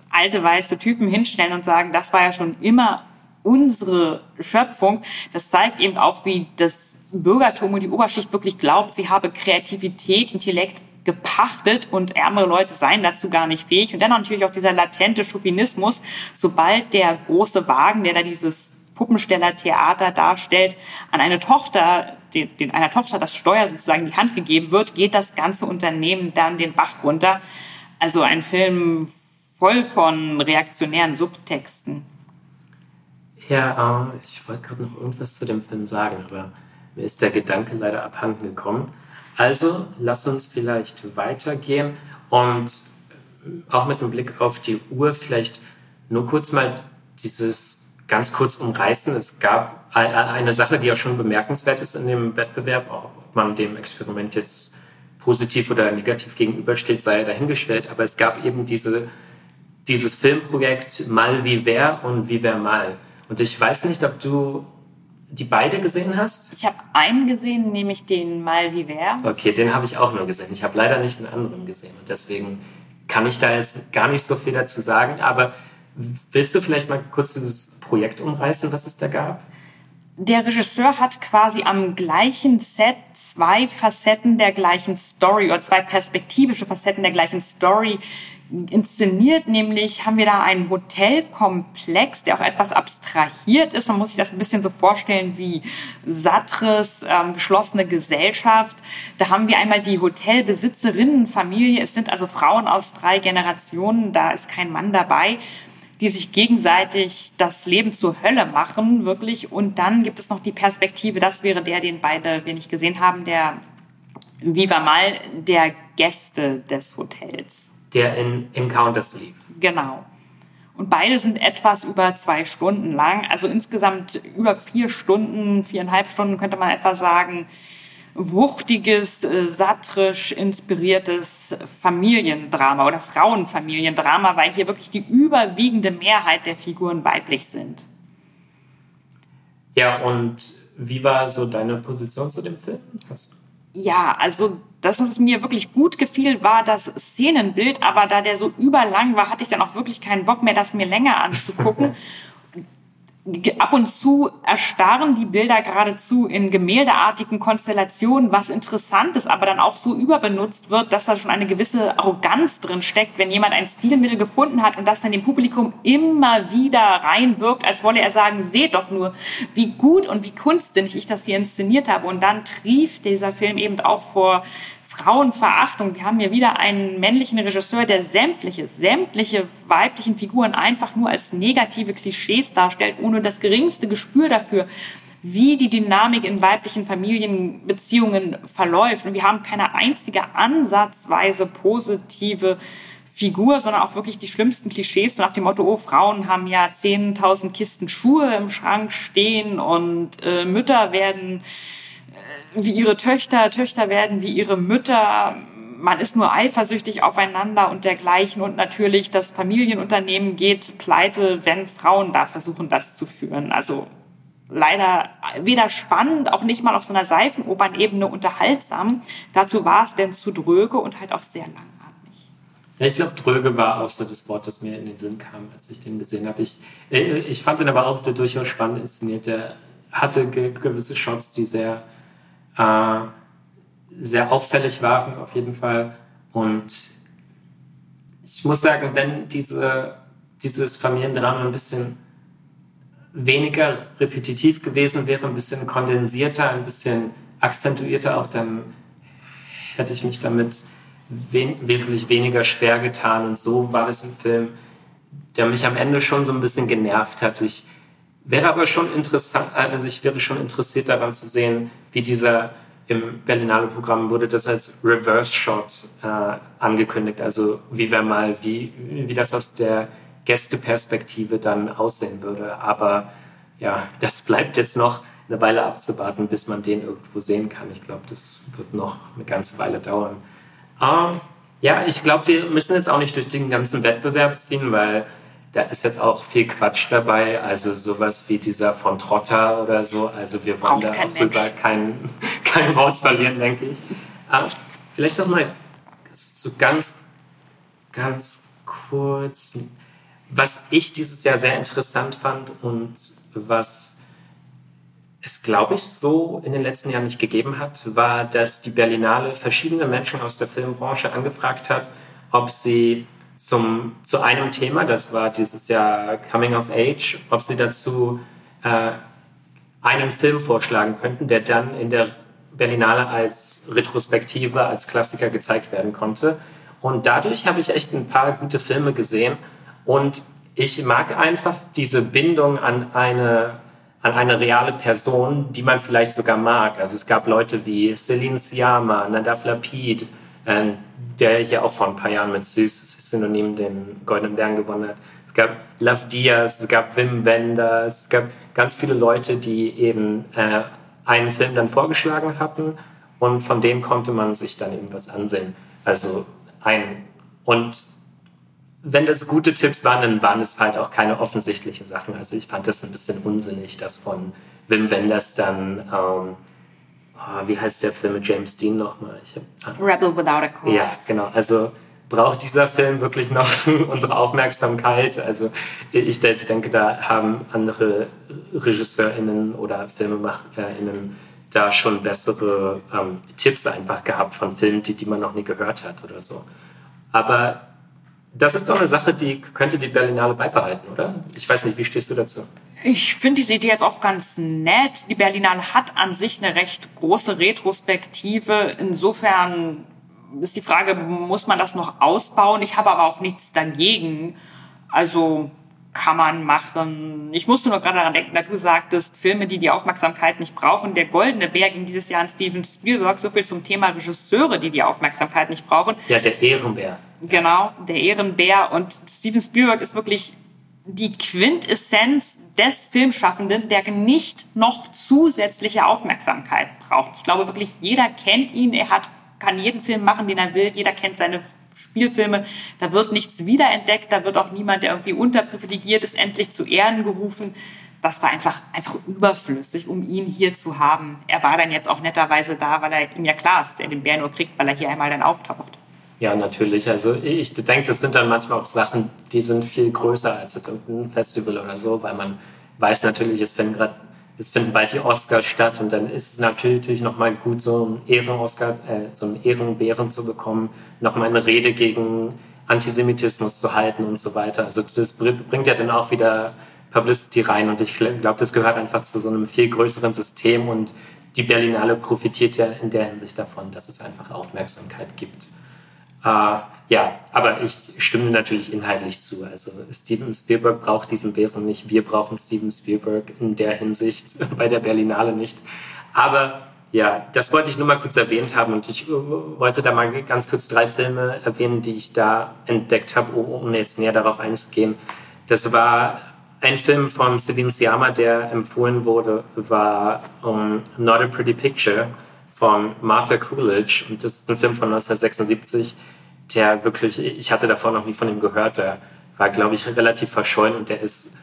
alte weiße Typen hinstellen und sagen, das war ja schon immer unsere Schöpfung, das zeigt eben auch, wie das Bürgertum und die Oberschicht wirklich glaubt, sie habe Kreativität, Intellekt gepachtet und ärmere Leute seien dazu gar nicht fähig. Und dann natürlich auch dieser latente Chauvinismus, sobald der große Wagen, der da dieses Puppenstellertheater darstellt, an eine Tochter, den, den einer Tochter das Steuer sozusagen in die Hand gegeben wird, geht das ganze Unternehmen dann den Bach runter. Also ein Film voll von reaktionären Subtexten. Ja, äh, ich wollte gerade noch irgendwas zu dem Film sagen, aber mir ist der Gedanke leider abhanden gekommen. Also lass uns vielleicht weitergehen und auch mit einem Blick auf die Uhr vielleicht nur kurz mal dieses ganz kurz umreißen. Es gab eine Sache, die ja schon bemerkenswert ist in dem Wettbewerb, ob man dem Experiment jetzt positiv oder negativ gegenübersteht, sei dahingestellt. Aber es gab eben diese, dieses Filmprojekt Mal wie wer und wie wer mal. Und ich weiß nicht, ob du die beide gesehen hast? Ich habe einen gesehen, nämlich den Mal wie wer. Okay, den habe ich auch nur gesehen. Ich habe leider nicht den anderen gesehen und deswegen kann ich da jetzt gar nicht so viel dazu sagen. Aber willst du vielleicht mal kurz dieses Projekt umreißen, was es da gab? Der Regisseur hat quasi am gleichen Set zwei Facetten der gleichen Story oder zwei perspektivische Facetten der gleichen Story inszeniert, nämlich haben wir da einen Hotelkomplex, der auch etwas abstrahiert ist. Man muss sich das ein bisschen so vorstellen wie Satres ähm, geschlossene Gesellschaft. Da haben wir einmal die Hotelbesitzerinnenfamilie. Es sind also Frauen aus drei Generationen, da ist kein Mann dabei die sich gegenseitig das Leben zur Hölle machen, wirklich. Und dann gibt es noch die Perspektive, das wäre der, den beide wir nicht gesehen haben, der Viva Mal, der Gäste des Hotels der in Encounters lief. Genau. Und beide sind etwas über zwei Stunden lang, also insgesamt über vier Stunden, viereinhalb Stunden könnte man etwa sagen, wuchtiges, äh, satrisch inspiriertes Familiendrama oder Frauenfamiliendrama, weil hier wirklich die überwiegende Mehrheit der Figuren weiblich sind. Ja, und wie war so deine Position zu dem Film? Hast ja, also das, was mir wirklich gut gefiel, war das Szenenbild, aber da der so überlang war, hatte ich dann auch wirklich keinen Bock mehr, das mir länger anzugucken. [LAUGHS] ab und zu erstarren die Bilder geradezu in gemäldeartigen Konstellationen, was interessant ist, aber dann auch so überbenutzt wird, dass da schon eine gewisse Arroganz drin steckt, wenn jemand ein Stilmittel gefunden hat und das dann dem Publikum immer wieder reinwirkt, als wolle er sagen, seht doch nur, wie gut und wie kunstsinnig ich das hier inszeniert habe. Und dann trieft dieser Film eben auch vor Frauenverachtung. Wir haben hier wieder einen männlichen Regisseur, der sämtliche, sämtliche weiblichen Figuren einfach nur als negative Klischees darstellt, ohne das geringste Gespür dafür, wie die Dynamik in weiblichen Familienbeziehungen verläuft. Und wir haben keine einzige ansatzweise positive Figur, sondern auch wirklich die schlimmsten Klischees, so nach dem Motto, oh, Frauen haben ja 10.000 Kisten Schuhe im Schrank stehen und äh, Mütter werden wie ihre Töchter, Töchter werden wie ihre Mütter. Man ist nur eifersüchtig aufeinander und dergleichen. Und natürlich, das Familienunternehmen geht pleite, wenn Frauen da versuchen, das zu führen. Also leider weder spannend, auch nicht mal auf so einer Seifenopernebene unterhaltsam. Dazu war es denn zu dröge und halt auch sehr langatmig. Ja, ich glaube, dröge war auch so das Wort, das mir in den Sinn kam, als ich den gesehen habe. Ich, äh, ich fand ihn aber auch durchaus spannend inszeniert. Der hatte gewisse Shots, die sehr äh, sehr auffällig waren auf jeden Fall. Und ich muss sagen, wenn diese, dieses Familiendrama ein bisschen weniger repetitiv gewesen wäre, ein bisschen kondensierter, ein bisschen akzentuierter auch, dann hätte ich mich damit we wesentlich weniger schwer getan. Und so war das ein Film, der mich am Ende schon so ein bisschen genervt hat. Ich wäre aber schon interessant, also ich wäre schon interessiert daran zu sehen, wie dieser im Berlinale Programm wurde das als Reverse Shot äh, angekündigt. Also wie wir mal, wie, wie das aus der Gästeperspektive dann aussehen würde. Aber ja, [LAUGHS] das bleibt jetzt noch eine Weile abzuwarten, bis man den irgendwo sehen kann. Ich glaube, das wird noch eine ganze Weile dauern. Ähm, ja, ich glaube, wir müssen jetzt auch nicht durch den ganzen Wettbewerb ziehen, weil da ist jetzt auch viel Quatsch dabei, also sowas wie dieser von Trotter oder so. Also wir wollen da kein darüber kein, [LAUGHS] kein Wort verlieren, denke ich. Aber vielleicht noch mal so ganz, ganz kurz, was ich dieses Jahr sehr interessant fand und was es, glaube ich, so in den letzten Jahren nicht gegeben hat, war, dass die Berlinale verschiedene Menschen aus der Filmbranche angefragt hat, ob sie zum, zu einem Thema, das war dieses Jahr Coming of Age, ob sie dazu äh, einen Film vorschlagen könnten, der dann in der Berlinale als Retrospektive, als Klassiker gezeigt werden konnte. Und dadurch habe ich echt ein paar gute Filme gesehen und ich mag einfach diese Bindung an eine, an eine reale Person, die man vielleicht sogar mag. Also es gab Leute wie Celine Siama, Nadav Lapid, äh, der hier auch vor ein paar Jahren mit Süß, Synonym, den Goldenen Bären gewonnen hat. Es gab Love Diaz, es gab Wim Wenders, es gab ganz viele Leute, die eben äh, einen Film dann vorgeschlagen hatten und von dem konnte man sich dann eben was ansehen. Also ein und wenn das gute Tipps waren, dann waren es halt auch keine offensichtlichen Sachen. Also ich fand das ein bisschen unsinnig, dass von Wim Wenders dann ähm, oh, wie heißt der Film mit James Dean nochmal? Ah. Rebel Without a Cause. Ja, genau. Also braucht dieser Film wirklich noch [LAUGHS] unsere Aufmerksamkeit? Also ich denke, da haben andere RegisseurInnen oder FilmemacherInnen da schon bessere ähm, Tipps einfach gehabt von Filmen, die, die man noch nie gehört hat oder so. Aber das ist doch eine Sache, die könnte die Berlinale beibehalten, oder? Ich weiß nicht, wie stehst du dazu? Ich finde diese Idee jetzt auch ganz nett. Die Berlinale hat an sich eine recht große Retrospektive. Insofern ist die Frage, muss man das noch ausbauen? Ich habe aber auch nichts dagegen. Also kann man machen. Ich musste nur gerade daran denken, da du sagtest, Filme, die die Aufmerksamkeit nicht brauchen. Der Goldene Bär ging dieses Jahr an Steven Spielberg. So viel zum Thema Regisseure, die die Aufmerksamkeit nicht brauchen. Ja, der Ehrenbär. Genau, der Ehrenbär. Und Steven Spielberg ist wirklich die Quintessenz des Filmschaffenden, der nicht noch zusätzliche Aufmerksamkeit braucht. Ich glaube wirklich, jeder kennt ihn. Er hat, kann jeden Film machen, den er will. Jeder kennt seine Spielfilme. Da wird nichts wiederentdeckt. Da wird auch niemand, der irgendwie unterprivilegiert ist, endlich zu Ehren gerufen. Das war einfach, einfach überflüssig, um ihn hier zu haben. Er war dann jetzt auch netterweise da, weil er ihm ja klar ist, dass er den Bär nur kriegt, weil er hier einmal dann auftaucht. Ja, natürlich. Also ich denke, das sind dann manchmal auch Sachen, die sind viel größer als jetzt irgendein Festival oder so, weil man weiß natürlich, es finden gerade es finden bald die Oscars statt und dann ist es natürlich nochmal gut, so einen Ehren-Oscar, äh, so einen Ehrenbären zu bekommen, nochmal eine Rede gegen Antisemitismus zu halten und so weiter. Also das bringt ja dann auch wieder Publicity rein und ich glaube, das gehört einfach zu so einem viel größeren System und die Berlinale profitiert ja in der Hinsicht davon, dass es einfach Aufmerksamkeit gibt. Äh, ja, aber ich stimme natürlich inhaltlich zu. Also Steven Spielberg braucht diesen Bären nicht. Wir brauchen Steven Spielberg in der Hinsicht [LAUGHS] bei der Berlinale nicht. Aber ja, das wollte ich nur mal kurz erwähnt haben und ich äh, wollte da mal ganz kurz drei Filme erwähnen, die ich da entdeckt habe, um jetzt näher darauf einzugehen. Das war ein Film von Celine Siama, der empfohlen wurde, war um, Not a Pretty Picture von Martha Coolidge und das ist ein Film von 1976 der wirklich, ich hatte davor noch nie von ihm gehört, der war, glaube ich, relativ verschollen und der ist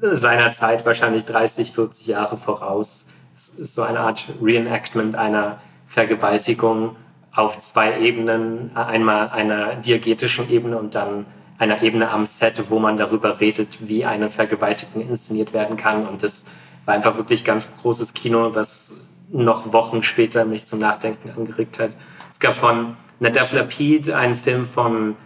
seiner Zeit wahrscheinlich 30, 40 Jahre voraus. Es ist so eine Art Reenactment einer Vergewaltigung auf zwei Ebenen, einmal einer diegetischen Ebene und dann einer Ebene am Set, wo man darüber redet, wie eine Vergewaltigung inszeniert werden kann. Und das war einfach wirklich ganz großes Kino, was noch Wochen später mich zum Nachdenken angeregt hat. Es gab von Nadav Lapid einen Film von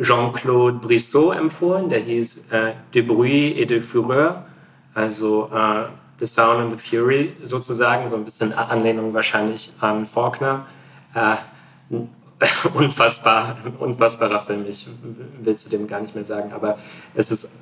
Jean-Claude Brissot empfohlen, der hieß äh, De Bruit et de Fureur, also äh, The Sound and the Fury sozusagen, so ein bisschen Anlehnung wahrscheinlich an Faulkner. Äh, [LAUGHS] unfassbar, unfassbarer Film, ich will zu dem gar nicht mehr sagen, aber es ist,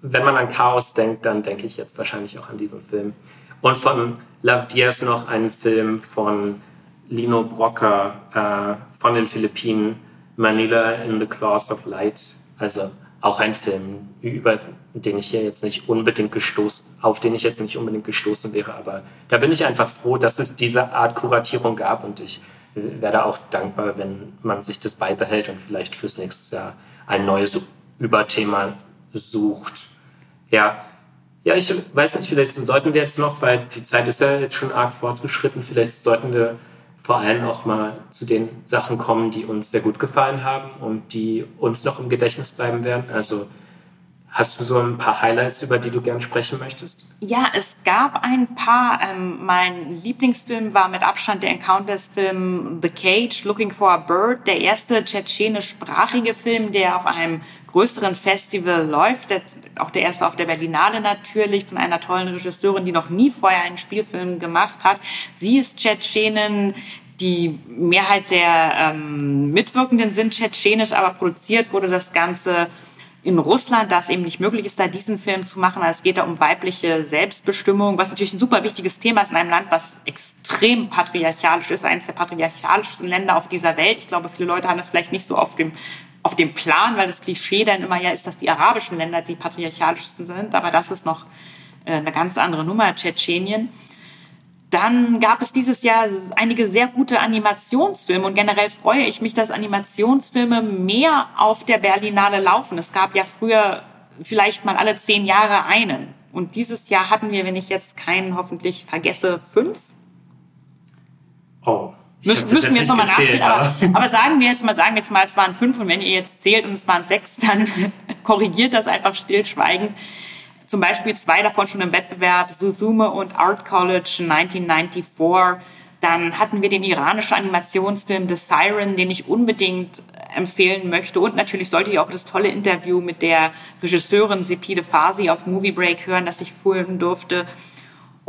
wenn man an Chaos denkt, dann denke ich jetzt wahrscheinlich auch an diesen Film. Und von Love Diaz noch einen Film von Lino Brocker äh, von den Philippinen, Manila in the Claws of Light. Also auch ein Film, über den ich hier jetzt nicht unbedingt gestoßen, auf den ich jetzt nicht unbedingt gestoßen wäre. Aber da bin ich einfach froh, dass es diese Art Kuratierung gab und ich werde auch dankbar, wenn man sich das beibehält und vielleicht fürs nächste Jahr ein neues Überthema sucht. Ja, ja, ich weiß nicht, vielleicht sollten wir jetzt noch, weil die Zeit ist ja jetzt schon arg fortgeschritten, vielleicht sollten wir vor allem auch mal zu den Sachen kommen, die uns sehr gut gefallen haben und die uns noch im Gedächtnis bleiben werden. Also Hast du so ein paar Highlights, über die du gern sprechen möchtest? Ja, es gab ein paar. Ähm, mein Lieblingsfilm war mit Abstand der Encounters-Film The Cage, Looking for a Bird, der erste tschetschenischsprachige Film, der auf einem größeren Festival läuft. Der, auch der erste auf der Berlinale natürlich, von einer tollen Regisseurin, die noch nie vorher einen Spielfilm gemacht hat. Sie ist Tschetschenin, die Mehrheit der ähm, Mitwirkenden sind tschetschenisch, aber produziert wurde das Ganze in Russland, da es eben nicht möglich ist, da diesen Film zu machen. Also es geht da um weibliche Selbstbestimmung, was natürlich ein super wichtiges Thema ist in einem Land, was extrem patriarchalisch ist, eines der patriarchalischsten Länder auf dieser Welt. Ich glaube, viele Leute haben das vielleicht nicht so auf dem auf dem Plan, weil das Klischee dann immer ja ist, dass die arabischen Länder die patriarchalischsten sind, aber das ist noch äh, eine ganz andere Nummer, Tschetschenien. Dann gab es dieses Jahr einige sehr gute Animationsfilme und generell freue ich mich, dass Animationsfilme mehr auf der Berlinale laufen. Es gab ja früher vielleicht mal alle zehn Jahre einen. Und dieses Jahr hatten wir, wenn ich jetzt keinen hoffentlich vergesse, fünf. Oh. Müssen, müssen wir jetzt nochmal nachzählen. Aber, aber, sagen wir jetzt mal, sagen wir jetzt mal, es waren fünf und wenn ihr jetzt zählt und es waren sechs, dann [LAUGHS] korrigiert das einfach stillschweigend zum Beispiel zwei davon schon im Wettbewerb, Suzume und Art College 1994. Dann hatten wir den iranischen Animationsfilm The Siren, den ich unbedingt empfehlen möchte. Und natürlich solltet ihr auch das tolle Interview mit der Regisseurin Sepide Fasi auf Movie Break hören, das ich führen durfte.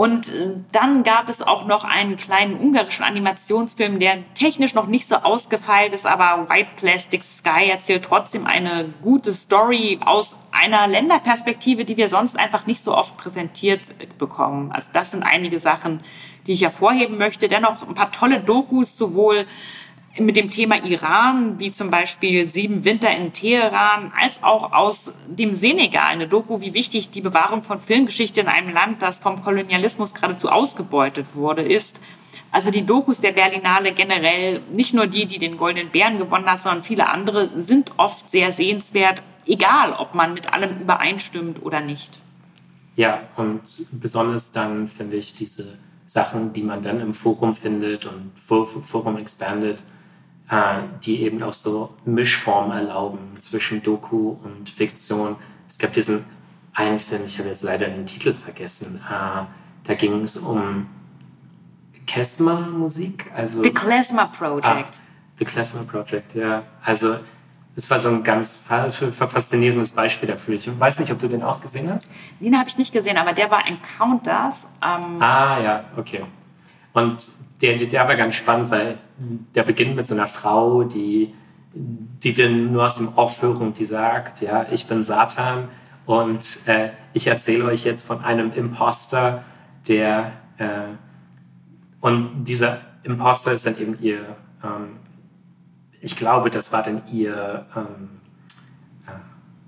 Und äh, dann gab es auch noch einen kleinen ungarischen Animationsfilm, der technisch noch nicht so ausgefeilt ist, aber White Plastic Sky erzählt trotzdem eine gute Story aus einer Länderperspektive, die wir sonst einfach nicht so oft präsentiert bekommen. Also das sind einige Sachen, die ich hervorheben möchte. Dennoch ein paar tolle Dokus, sowohl mit dem Thema Iran, wie zum Beispiel Sieben Winter in Teheran, als auch aus dem Senegal, eine Doku, wie wichtig die Bewahrung von Filmgeschichte in einem Land, das vom Kolonialismus geradezu ausgebeutet wurde, ist. Also die Dokus der Berlinale generell, nicht nur die, die den Goldenen Bären gewonnen hat, sondern viele andere, sind oft sehr sehenswert, egal ob man mit allem übereinstimmt oder nicht. Ja, und besonders dann finde ich diese Sachen, die man dann im Forum findet und Forum Expanded, äh, die eben auch so Mischformen erlauben zwischen Doku und Fiktion. Es gab diesen einen Film, ich habe jetzt leider den Titel vergessen, äh, da ging es um Klezmer-Musik. Also, The Klezmer Project. Ah, The Klezmer Project, ja. Also es war so ein ganz faszinierendes Beispiel dafür. Ich weiß nicht, ob du den auch gesehen hast. Den habe ich nicht gesehen, aber der war Encounters. Ähm ah ja, okay. Und der, der war ganz spannend, weil der beginnt mit so einer Frau, die, die wir nur aus dem Off hören, die sagt, ja, ich bin Satan und äh, ich erzähle euch jetzt von einem Imposter, der äh, und dieser Imposter ist dann eben ihr, ähm, ich glaube, das war dann ihr, ähm, äh,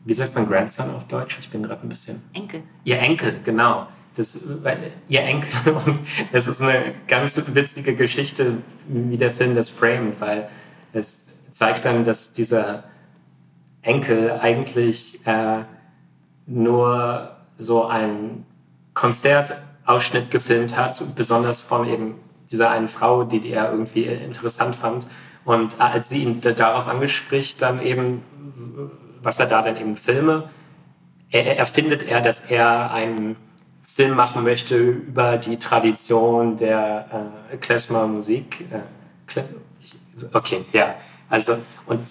wie sagt man Grandson auf Deutsch? Ich bin gerade ein bisschen. Enkel. Ihr Enkel, genau das, ihr Enkel [LAUGHS] und es ist eine ganz witzige Geschichte, wie der Film das framet, weil es zeigt dann, dass dieser Enkel eigentlich äh, nur so einen Konzertausschnitt gefilmt hat, besonders von eben dieser einen Frau, die, die er irgendwie interessant fand. Und als sie ihn darauf angespricht, dann eben, was er da dann eben filme, er, erfindet er, dass er einen Film machen möchte über die Tradition der äh, Klezmer-Musik. Äh, okay, ja. Also, und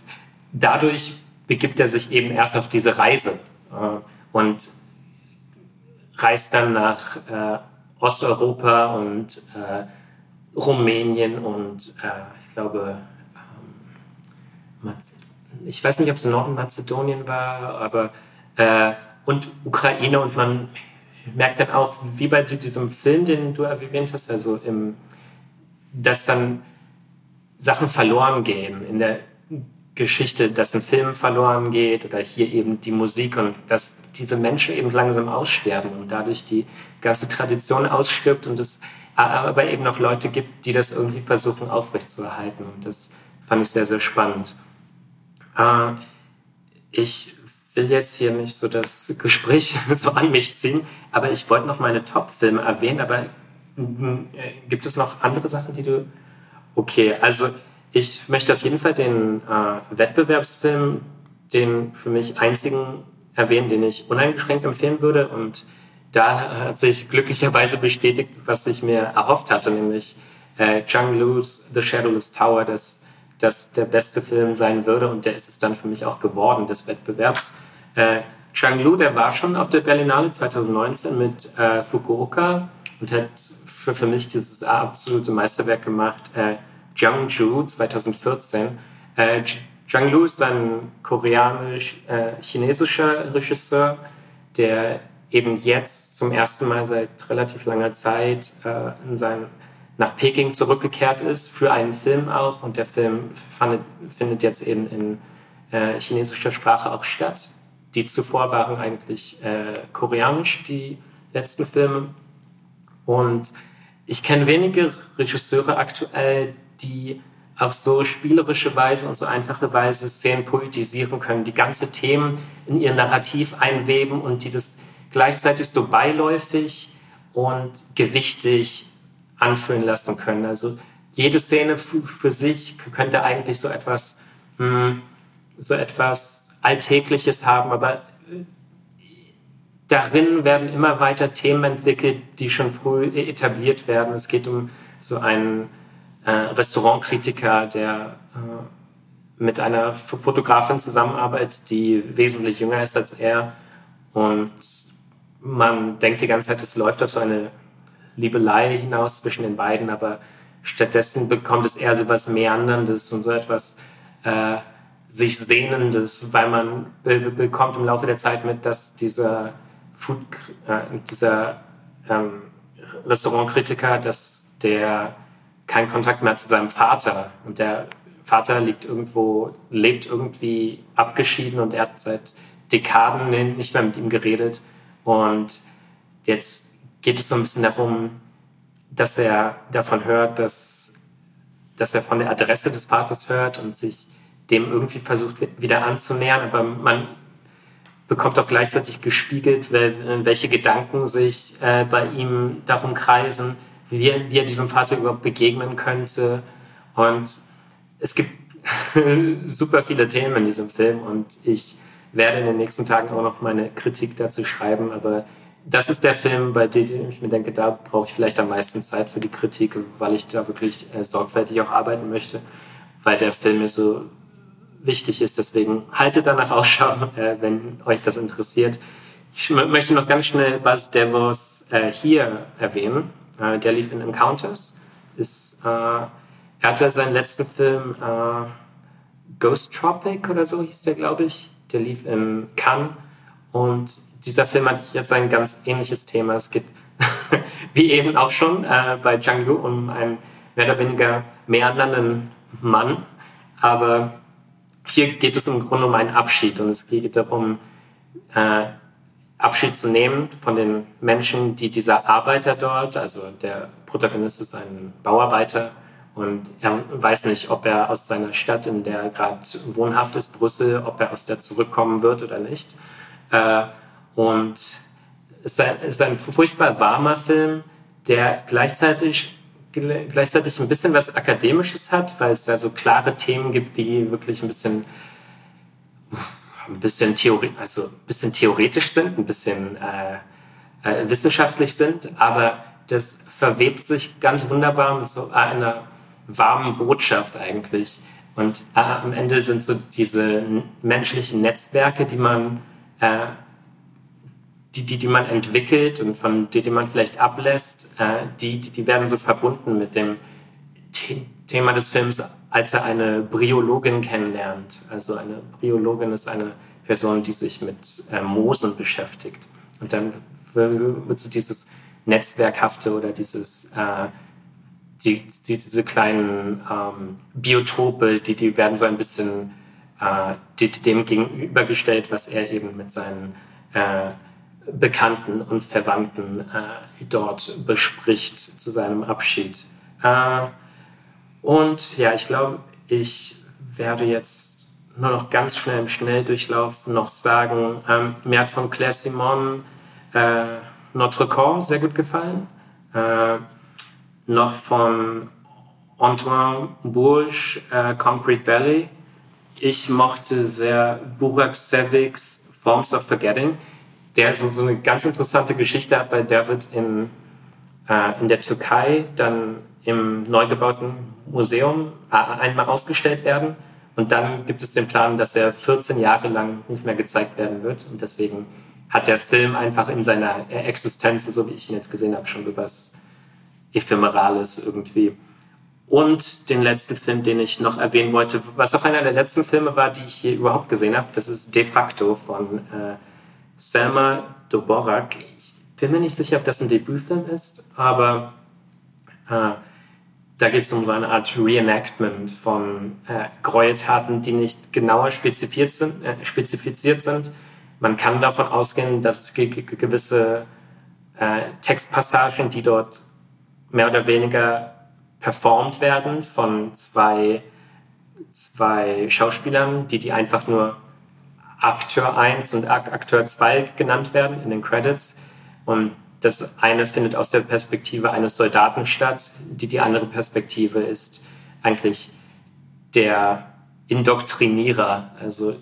dadurch begibt er sich eben erst auf diese Reise äh, und reist dann nach äh, Osteuropa und äh, Rumänien und äh, ich glaube, ähm, ich weiß nicht, ob es Nordmazedonien war, aber äh, und Ukraine und man merkt dann auch, wie bei diesem Film, den du erwähnt hast, also im, dass dann Sachen verloren gehen in der Geschichte, dass ein Film verloren geht oder hier eben die Musik und dass diese Menschen eben langsam aussterben und dadurch die ganze Tradition ausstirbt und es aber eben noch Leute gibt, die das irgendwie versuchen aufrechtzuerhalten und das fand ich sehr, sehr spannend. Äh, ich will jetzt hier nicht so das Gespräch [LAUGHS] so an mich ziehen, aber ich wollte noch meine Top-Filme erwähnen, aber hm, äh, gibt es noch andere Sachen, die du... Okay, also ich möchte auf jeden Fall den äh, Wettbewerbsfilm, den für mich einzigen erwähnen, den ich uneingeschränkt empfehlen würde und da hat sich glücklicherweise bestätigt, was ich mir erhofft hatte, nämlich äh, Zhang Lu's The Shadowless Tower, das das der beste Film sein würde und der ist es dann für mich auch geworden des Wettbewerbs. Äh, Chang Lu, der war schon auf der Berlinale 2019 mit äh, Fukuoka und hat für, für mich dieses absolute Meisterwerk gemacht, äh, Jiangju 2014. Äh, Zhang Lu ist ein koreanisch-chinesischer äh, Regisseur, der eben jetzt zum ersten Mal seit relativ langer Zeit äh, in seinem nach Peking zurückgekehrt ist, für einen Film auch. Und der Film fand, findet jetzt eben in äh, chinesischer Sprache auch statt. Die zuvor waren eigentlich äh, koreanisch, die letzten Filme. Und ich kenne wenige Regisseure aktuell, die auf so spielerische Weise und so einfache Weise Szenen poetisieren können, die ganze Themen in ihr Narrativ einweben und die das gleichzeitig so beiläufig und gewichtig anfühlen lassen können. Also jede Szene für sich könnte eigentlich so etwas, hm, so etwas Alltägliches haben, aber äh, darin werden immer weiter Themen entwickelt, die schon früh etabliert werden. Es geht um so einen äh, Restaurantkritiker, der äh, mit einer Fotografin zusammenarbeitet, die wesentlich jünger ist als er. Und man denkt die ganze Zeit, es läuft auf so eine Liebelei hinaus zwischen den beiden, aber stattdessen bekommt es eher so etwas Meanderndes und so etwas äh, sich Sehnendes, weil man be bekommt im Laufe der Zeit mit, dass dieser, Food, äh, dieser ähm, Restaurantkritiker, dass der keinen Kontakt mehr zu seinem Vater und der Vater liegt irgendwo, lebt irgendwie abgeschieden und er hat seit Dekaden nicht mehr mit ihm geredet und jetzt geht es so ein bisschen darum, dass er davon hört, dass, dass er von der Adresse des Vaters hört und sich dem irgendwie versucht wieder anzunähern, aber man bekommt auch gleichzeitig gespiegelt, welche Gedanken sich äh, bei ihm darum kreisen, wie er, wie er diesem Vater überhaupt begegnen könnte. Und es gibt [LAUGHS] super viele Themen in diesem Film und ich werde in den nächsten Tagen auch noch meine Kritik dazu schreiben, aber das ist der Film, bei dem ich mir denke, da brauche ich vielleicht am meisten Zeit für die Kritik, weil ich da wirklich äh, sorgfältig auch arbeiten möchte, weil der Film mir so wichtig ist. Deswegen haltet danach Ausschau, [LAUGHS] äh, wenn euch das interessiert. Ich möchte noch ganz schnell Buzz Devos äh, hier erwähnen. Äh, der lief in Encounters. Ist, äh, er hatte seinen letzten Film äh, Ghost Tropic oder so hieß der, glaube ich. Der lief in Cannes und dieser Film hat jetzt ein ganz ähnliches Thema. Es geht, [LAUGHS] wie eben auch schon äh, bei Zhang Lu, um einen mehr oder weniger meandernden Mann. Aber hier geht es im Grunde um einen Abschied und es geht darum, äh, Abschied zu nehmen von den Menschen, die dieser Arbeiter dort, also der Protagonist ist ein Bauarbeiter und er weiß nicht, ob er aus seiner Stadt, in der er gerade wohnhaft ist, Brüssel, ob er aus der zurückkommen wird oder nicht. Äh, und es ist ein furchtbar warmer Film, der gleichzeitig, gleichzeitig ein bisschen was Akademisches hat, weil es da so klare Themen gibt, die wirklich ein bisschen, ein bisschen, Theori also ein bisschen theoretisch sind, ein bisschen äh, äh, wissenschaftlich sind, aber das verwebt sich ganz wunderbar mit so einer warmen Botschaft eigentlich. Und äh, am Ende sind so diese menschlichen Netzwerke, die man, äh, die, die, die man entwickelt und von denen man vielleicht ablässt, äh, die, die werden so verbunden mit dem The Thema des Films, als er eine Bryologin kennenlernt. Also eine Bryologin ist eine Person, die sich mit äh, Moosen beschäftigt. Und dann wird so dieses Netzwerkhafte oder dieses äh, die, die, diese kleinen ähm, Biotope, die, die werden so ein bisschen äh, die, dem gegenübergestellt, was er eben mit seinen äh, Bekannten und Verwandten äh, dort bespricht zu seinem Abschied. Äh, und ja, ich glaube, ich werde jetzt nur noch ganz schnell im Schnelldurchlauf noch sagen, ähm, mir hat von Claire Simon äh, Notre Corps sehr gut gefallen. Äh, noch von Antoine Bourges, äh, Concrete Valley. Ich mochte sehr Burak Seviks Forms of Forgetting, der so, so eine ganz interessante Geschichte hat, weil der wird in, äh, in der Türkei dann im neu gebauten Museum einmal ausgestellt werden. Und dann gibt es den Plan, dass er 14 Jahre lang nicht mehr gezeigt werden wird. Und deswegen hat der Film einfach in seiner Existenz, so wie ich ihn jetzt gesehen habe, schon so was Ephemerales irgendwie. Und den letzten Film, den ich noch erwähnen wollte, was auch einer der letzten Filme war, die ich hier überhaupt gesehen habe, das ist De facto von äh, Selma Doborak. Ich bin mir nicht sicher, ob das ein Debütfilm ist, aber äh, da geht es um so eine Art Reenactment von äh, Gräueltaten, die nicht genauer spezifiziert sind, äh, spezifiziert sind. Man kann davon ausgehen, dass gewisse äh, Textpassagen, die dort mehr oder weniger performt werden von zwei, zwei Schauspielern, die, die einfach nur Akteur 1 und Akteur 2 genannt werden in den Credits. Und das eine findet aus der Perspektive eines Soldaten statt, die, die andere Perspektive ist eigentlich der Indoktrinierer, also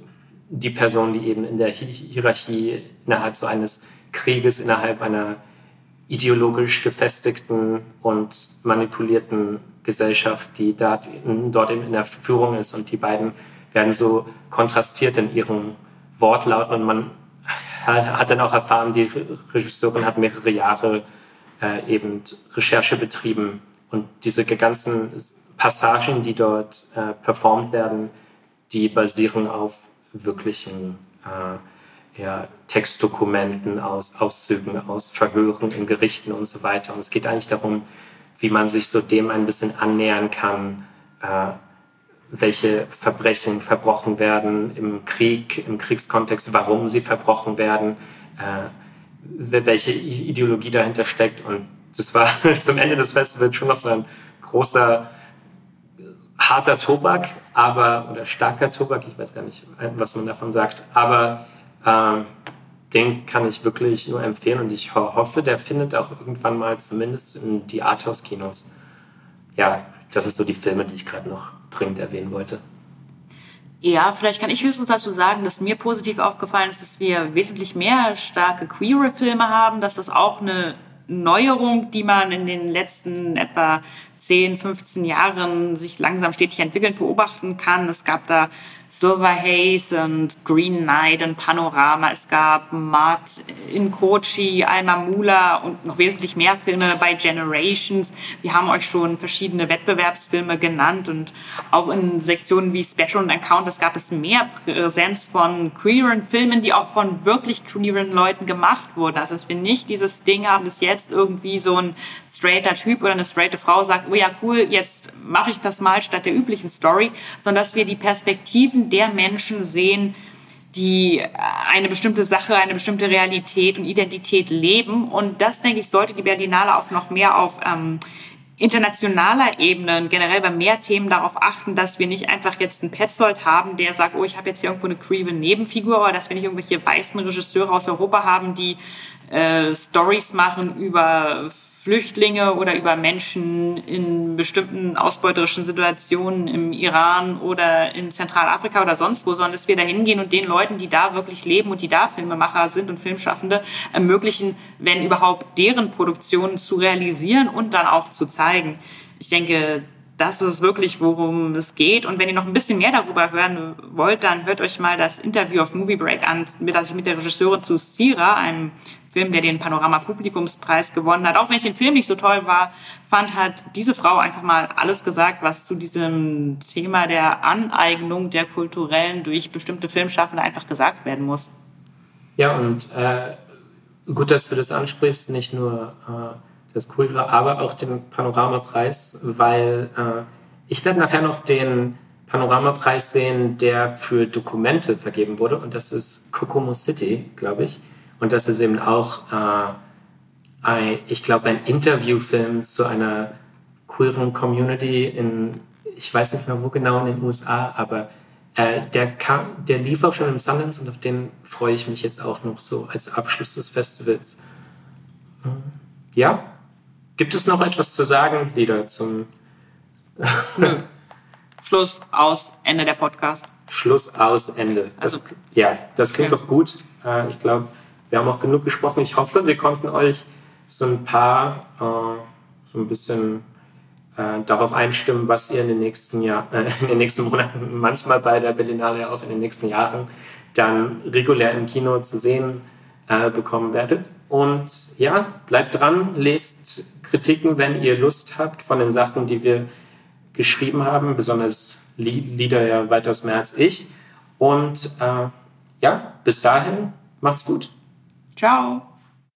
die Person, die eben in der Hierarchie innerhalb so eines Krieges, innerhalb einer ideologisch gefestigten und manipulierten Gesellschaft, die dort, eben in der Führung ist. Und die beiden werden so kontrastiert in ihren Wortlauten. Und man hat dann auch erfahren, die Regisseurin hat mehrere Jahre äh, eben Recherche betrieben. Und diese ganzen Passagen, die dort äh, performt werden, die basieren auf wirklichen äh, ja, Textdokumenten, aus Auszügen aus Verhören in Gerichten und so weiter. Und es geht eigentlich darum, wie man sich so dem ein bisschen annähern kann, äh, welche Verbrechen verbrochen werden im Krieg, im Kriegskontext, warum sie verbrochen werden, äh, welche Ideologie dahinter steckt. Und das war [LAUGHS] zum Ende des Festivals schon noch so ein großer, harter Tobak, aber, oder starker Tobak, ich weiß gar nicht, was man davon sagt, aber ähm, den kann ich wirklich nur empfehlen und ich ho hoffe, der findet auch irgendwann mal zumindest in die Arthouse-Kinos. Ja, das ist so die Filme, die ich gerade noch dringend erwähnen wollte. Ja, vielleicht kann ich höchstens dazu sagen, dass mir positiv aufgefallen ist, dass wir wesentlich mehr starke queere Filme haben, dass das auch eine Neuerung, die man in den letzten etwa 10, 15 Jahren sich langsam stetig entwickeln beobachten kann. Es gab da Silver Haze und Green Knight und Panorama. Es gab Mart in Kochi, Alma Mula und noch wesentlich mehr Filme bei Generations. Wir haben euch schon verschiedene Wettbewerbsfilme genannt und auch in Sektionen wie Special und Encounters gab es mehr Präsenz von queeren Filmen, die auch von wirklich queeren Leuten gemacht wurden. Also dass wir nicht dieses Ding haben, dass jetzt irgendwie so ein straighter Typ oder eine straighte Frau sagt, oh ja cool, jetzt mache ich das mal statt der üblichen Story, sondern dass wir die Perspektiven der Menschen sehen, die eine bestimmte Sache, eine bestimmte Realität und Identität leben. Und das, denke ich, sollte die Berlinale auch noch mehr auf ähm, internationaler Ebene generell bei mehr Themen darauf achten, dass wir nicht einfach jetzt einen Petzold haben, der sagt, oh, ich habe jetzt hier irgendwo eine queere Nebenfigur, oder dass wir nicht irgendwelche weißen Regisseure aus Europa haben, die äh, Stories machen über Flüchtlinge oder über Menschen in bestimmten ausbeuterischen Situationen im Iran oder in Zentralafrika oder sonst wo, sondern dass wir da hingehen und den Leuten, die da wirklich leben und die da Filmemacher sind und Filmschaffende, ermöglichen, wenn überhaupt deren Produktionen zu realisieren und dann auch zu zeigen. Ich denke, das ist wirklich, worum es geht. Und wenn ihr noch ein bisschen mehr darüber hören wollt, dann hört euch mal das Interview auf Movie Break an, das ich mit der Regisseurin zu Sira, einem Film, der den Panorama Publikumspreis gewonnen hat. Auch wenn ich den Film nicht so toll war, fand, hat diese Frau einfach mal alles gesagt, was zu diesem Thema der Aneignung der kulturellen durch bestimmte Filmschaffende einfach gesagt werden muss. Ja, und äh, gut, dass du das ansprichst, nicht nur äh, das Queere, aber auch den Panoramapreis, weil äh, ich werde nachher noch den Panoramapreis sehen, der für Dokumente vergeben wurde und das ist Kokomo City, glaube ich. Und das ist eben auch, äh, ein, ich glaube, ein Interviewfilm zu einer queeren Community in, ich weiß nicht mehr wo genau in den USA, aber äh, der, kam, der lief auch schon im Sundance und auf den freue ich mich jetzt auch noch so als Abschluss des Festivals. Ja? Gibt es noch etwas zu sagen, Lieder, zum... [LAUGHS] Schluss, aus, Ende der Podcast. Schluss, aus, Ende. Das, also, ja, das klingt okay. doch gut. Äh, ich glaube, wir haben auch genug gesprochen. Ich hoffe, wir konnten euch so ein paar, äh, so ein bisschen äh, darauf einstimmen, was ihr in den nächsten Jahr, äh, in den nächsten Monaten, [LAUGHS] manchmal bei der Berlinale auch in den nächsten Jahren dann regulär im Kino zu sehen äh, bekommen werdet. Und ja, bleibt dran, lest Kritiken, wenn ihr Lust habt von den Sachen, die wir geschrieben haben, besonders Lieder ja weitaus mehr als ich. Und äh, ja, bis dahin, macht's gut. Tchau!